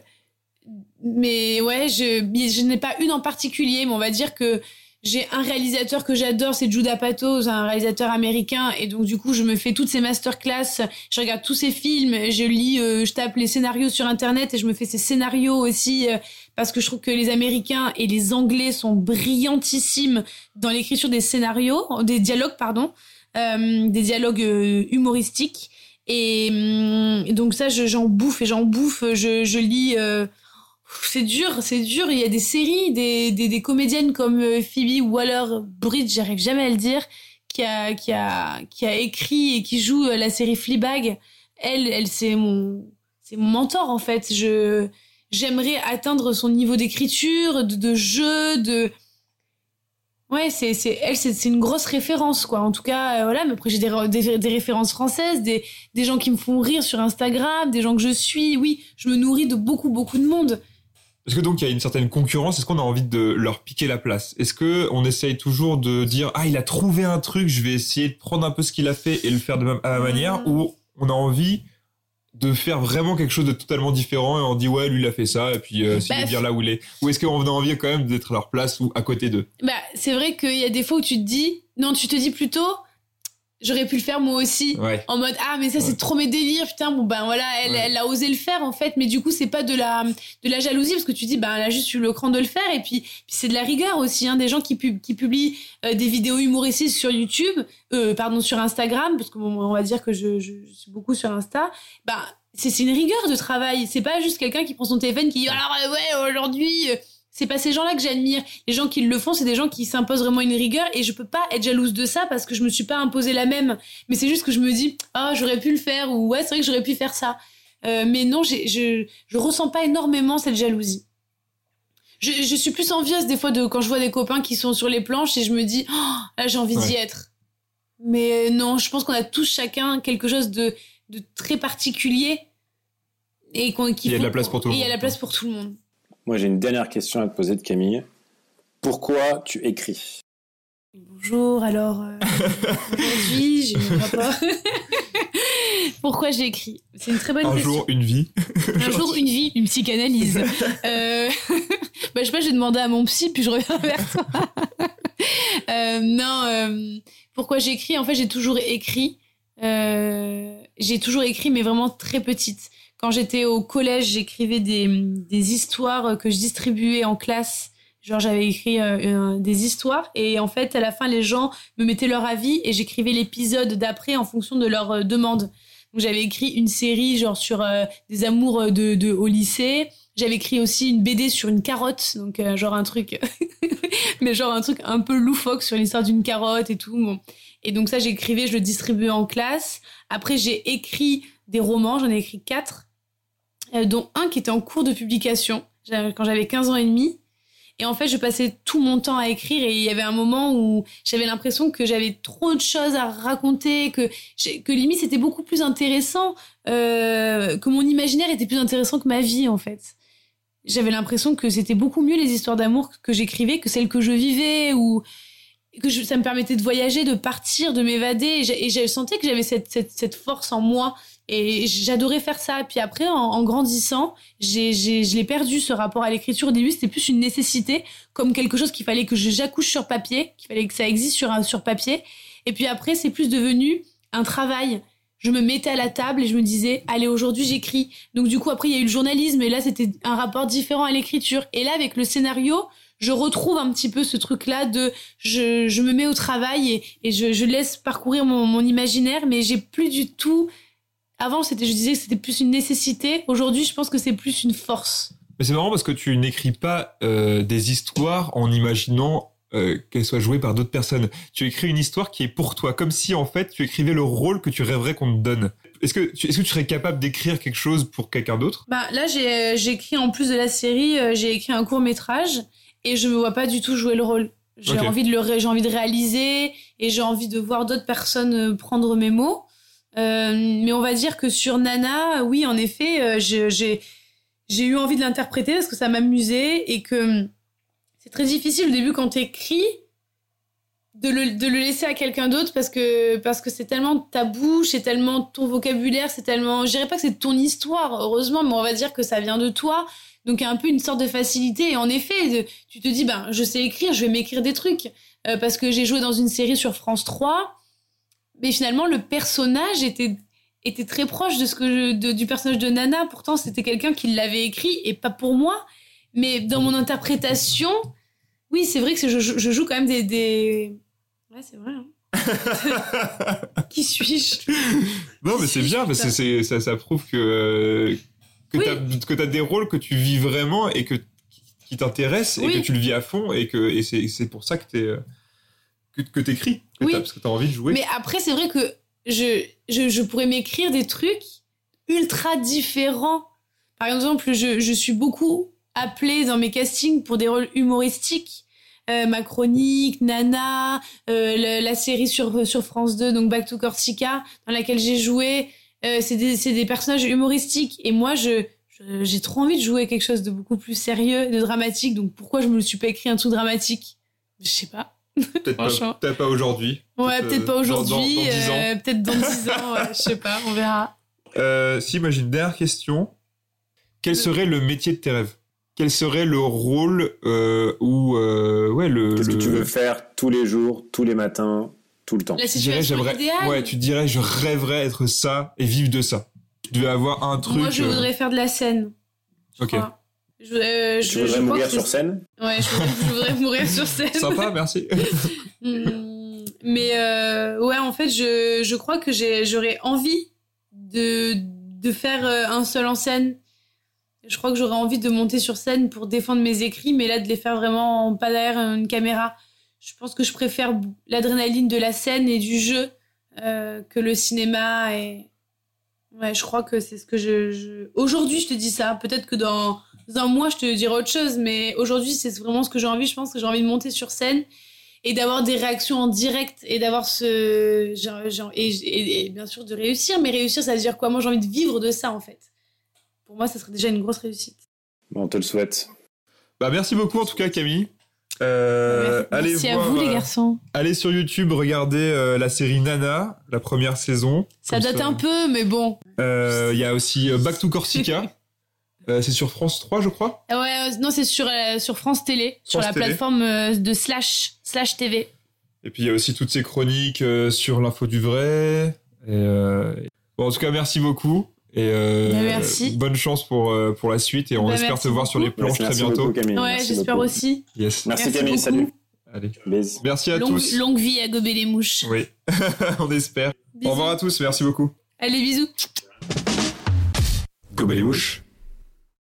mais ouais, je, je n'ai pas une en particulier, mais on va dire que j'ai un réalisateur que j'adore, c'est Judah Pato, c'est un réalisateur américain, et donc du coup je me fais toutes ces masterclass, je regarde tous ces films, je lis, euh, je tape les scénarios sur internet et je me fais ces scénarios aussi euh, parce que je trouve que les Américains et les Anglais sont brillantissimes dans l'écriture des scénarios, des dialogues pardon, des dialogues euh, humoristiques. Et, et donc ça, je- j'en bouffe et j'en bouffe. Je, je lis. euh, c'est dur, c'est dur. Il y a des séries, des, des, des comédiennes comme euh, Phoebe Waller-Bridge, j'arrive jamais à le dire, qui a, qui a, qui a écrit et qui joue euh, la série Fleabag. Elle, elle c'est mon, c'est mon mentor en fait. Je, j'aimerais atteindre son niveau d'écriture, de, de jeu, de. Ouais, c'est, c'est, elle, c'est, une grosse référence, quoi. En tout cas, euh, voilà. Mais après, j'ai des, des références françaises, des, des gens qui me font rire sur Instagram, des gens que je suis. Oui, je me nourris de beaucoup, beaucoup de monde. Est-ce que donc il y a une certaine concurrence? Est-ce qu'on a envie de leur piquer la place? Est-ce que on essaye toujours de dire ah il a trouvé un truc, je vais essayer de prendre un peu ce qu'il a fait et le faire de ma, à ma manière? Mm. Ou on a envie de faire vraiment quelque chose de totalement différent et on dit ouais lui il a fait ça et puis euh, s'il Bah, bien là où il est. Ou est-ce qu'on a envie quand même d'être à leur place ou à côté d'eux? Bah, c'est vrai qu'il y a des fois où tu te dis, non, tu te dis plutôt, j'aurais pu le faire moi aussi. ouais. En mode, ah, mais ça, c'est trop mes délires, putain, bon, ben voilà, elle, Ouais. elle a osé le faire, en fait, mais du coup, c'est pas de la, de la jalousie, parce que tu dis, ben, elle a juste eu le cran de le faire, et puis, puis c'est de la rigueur aussi, hein, des gens qui, pub- qui publient euh, des vidéos humoristiques sur YouTube, euh, pardon, sur Instagram, parce que bon, on va dire que je, je, je suis beaucoup sur Insta, bah, c'est c'est une rigueur de travail, c'est pas juste quelqu'un qui prend son téléphone qui dit, alors, ouais, aujourd'hui, euh, c'est pas ces gens-là que j'admire. Les gens qui le font, c'est des gens qui s'imposent vraiment une rigueur et je peux pas être jalouse de ça parce que je me suis pas imposé la même. Mais c'est juste que je me dis, ah, j'aurais pu le faire ou ouais, c'est vrai que j'aurais pu faire ça. Euh, mais non, je, je ressens pas énormément cette jalousie. Je, je suis plus envieuse des fois de quand je vois des copains qui sont sur les planches et je me dis, oh, là, j'ai envie d'y être. Mais euh, non, je pense qu'on a tous chacun quelque chose de, de très particulier et qu'on qu'il Il y a de faut la place qu'on- pour tout le et Il y a monde. la place pour tout le monde. Moi, j'ai une dernière question à te poser de Camille. Pourquoi tu écris? Bonjour, alors euh, [LAUGHS] aujourd'hui j'ai mon rapport. [LAUGHS] Pourquoi j'écris? C'est une très bonne un question. jour une vie Un [LAUGHS] jour, une vie, une psychanalyse. euh... bah, je sais pas, j'ai demandé à mon psy, puis je reviens vers toi. Euh, non, euh, pourquoi j'écris? En fait, j'ai toujours écrit. Euh, j'ai toujours écrit, mais vraiment très petite. Quand j'étais au collège, j'écrivais des, des histoires que je distribuais en classe. Genre, j'avais écrit euh, des histoires et en fait, à la fin, les gens me mettaient leur avis et j'écrivais l'épisode d'après en fonction de leur euh, demande. Donc, j'avais écrit une série genre sur euh, des amours de, de au lycée. J'avais écrit aussi une BD sur une carotte, donc euh, genre un truc, [LAUGHS] mais genre un truc un peu loufoque sur l'histoire d'une carotte et tout. Bon. Et donc ça, j'écrivais, je le distribuais en classe. Après, j'ai écrit des romans, j'en ai écrit quatre, dont un qui était en cours de publication quand j'avais 15 ans et demi. Et en fait, je passais tout mon temps à écrire et il y avait un moment où j'avais l'impression que j'avais trop de choses à raconter, que, que limite c'était beaucoup plus intéressant, euh, que mon imaginaire était plus intéressant que ma vie en fait. J'avais l'impression que c'était beaucoup mieux les histoires d'amour que j'écrivais que celles que je vivais ou que ça me permettait de voyager, de partir, de m'évader. Et je sentais que j'avais cette, cette force en moi. Et j'adorais faire ça. Puis après, en, grandissant, j'ai, j'ai, je l'ai perdu ce rapport à l'écriture. Au début, c'était plus une nécessité, comme quelque chose qu'il fallait que j'accouche sur papier, qu'il fallait que ça existe sur, un- sur papier. Et puis après, c'est plus devenu un travail. Je me mettais à la table et je me disais, allez, aujourd'hui, j'écris. Donc du coup, après, il y a eu le journalisme et là, c'était un rapport différent à l'écriture. Et là, avec le scénario, je retrouve un petit peu ce truc-là de je, je me mets au travail et, et je, je laisse parcourir mon, mon imaginaire, mais j'ai plus du tout. Avant, c'était, je disais que c'était plus une nécessité. Aujourd'hui, je pense que c'est plus une force. mais c'est marrant parce que tu n'écris pas euh, des histoires en imaginant euh, qu'elles soient jouées par d'autres personnes tu écris une histoire qui est pour toi comme si en fait tu écrivais le rôle que tu rêverais qu'on te donne est-ce que tu, est-ce que tu serais capable d'écrire quelque chose pour quelqu'un d'autre? Bah, là, j'ai, euh, j'ai écrit en plus de la série, euh, j'ai écrit un court métrage et je me vois pas du tout jouer le rôle. J'ai envie de le, j'ai envie de réaliser et j'ai envie de voir d'autres personnes prendre mes mots. Euh, mais on va dire que sur Nana, oui, en effet, euh, j'ai, eu envie de l'interpréter parce que ça m'amusait et que hum, c'est très difficile au début quand t'écris de le, de le laisser à quelqu'un d'autre parce que parce que c'est tellement ta bouche, c'est tellement ton vocabulaire, c'est tellement je dirais pas que c'est ton histoire heureusement mais on va dire que ça vient de toi. Donc il y a un peu une sorte de facilité. Et en effet, tu te dis ben je sais écrire, je vais m'écrire des trucs. Euh, parce que j'ai joué dans une série sur France 3 mais finalement le personnage était était très proche de ce que je- de- du personnage de Nana. Pourtant c'était quelqu'un qui l'avait écrit et pas pour moi. Mais dans mon interprétation oui c'est vrai que je, joue quand même des, des... ouais c'est vrai hein. [LAUGHS] qui suis-je? Non mais c'est bien parce que c'est ça, ça prouve que que Oui. que t'as des rôles que tu vis vraiment et que qui t'intéressent et que tu le vis à fond et que et c'est pour ça que t'es euh, que, que t'écris que Oui. t'as- parce que t'as envie de jouer Mais après, c'est vrai que je, je, je pourrais m'écrire des trucs ultra différents. Par exemple, je, je suis beaucoup appelée dans mes castings pour des rôles humoristiques. Euh, ma chronique, Nana, euh, le- la série sur, sur France 2, donc Back to Corsica, dans laquelle j'ai joué. Euh, c'est des, des personnages humoristiques. Et moi, je, je- j'ai trop envie de jouer quelque chose de beaucoup plus sérieux, de dramatique. Donc pourquoi je me suis pas écrit un truc dramatique? Je sais pas. Peut-être pas, aujourd'hui Ouais, Peut-être, euh, pas dans- aujourd'hui, dans- dans 10 ans. euh, peut-être dans 10 ans, ouais, je sais pas, on verra. Euh, si, moi j'ai une dernière question. Quel serait le métier de tes rêves? Quel serait le rôle euh, ou euh, ouais le Qu'est-ce le- que tu veux faire tous les jours, tous les matins, tout le temps? La Tu dirais, situation idéale. Ouais, tu dirais je rêverais être ça et vivre de ça. Tu devais avoir un truc. Moi, je euh, voudrais faire de la scène. Ok. crois. Je, euh, je- Tu je voudrais mourir sur scène Ouais, je voudrais, je voudrais mourir sur scène. Sympa, merci. [LAUGHS] Hmm, Mais euh, ouais, en fait, je, je crois que j'ai- j'aurais envie de, de faire euh, un seul en scène. Je crois que j'aurais envie de monter sur scène pour défendre mes écrits, mais là, de les faire vraiment pas derrière une caméra. Je pense que je préfère l'adrénaline de la scène et du jeu euh, que le cinéma. Et... Ouais, je crois que c'est ce que je... je- Aujourd'hui, je te dis ça. Peut-être que dans un mois, je te dirai autre chose, mais aujourd'hui, c'est vraiment ce que j'ai envie. Je pense que j'ai envie de monter sur scène et d'avoir des réactions en direct et d'avoir ce genre, genre- et, et- et bien sûr de réussir mais réussir ça veut dire quoi? Moi j'ai envie de vivre de ça en fait pour moi ça serait déjà une grosse réussite Bon, On te le souhaite. Bah merci beaucoup en tout cas Camille. Euh, allez merci à vous les euh, garçons Allez sur YouTube, regardez euh, la série Nana, la première saison. ça date un peu mais bon Euh, Il y a aussi Back to Corsica. [LAUGHS] Euh, c'est sur France 3, je crois. Ah ouais euh, non c'est sur euh, sur France Télé sur la Télé. plateforme euh, de slash slash TV Et puis il y a aussi toutes ces chroniques euh, sur l'info du vrai. Et, euh, Bon, en tout cas, merci beaucoup. Et euh, Bah, merci. bonne chance pour, euh, pour la suite. Et on Bah, espère merci te voir sur les planches Merci très bientôt. beaucoup, Camille. ouais Merci j'espère aussi Yes. Merci, Merci Camille, beaucoup. salut. Allez. Merci à longue, tous. longue vie à gober les mouches Oui, [LAUGHS] on espère. Bisous. Au revoir à tous. Merci beaucoup. allez bisous Gober les mouches.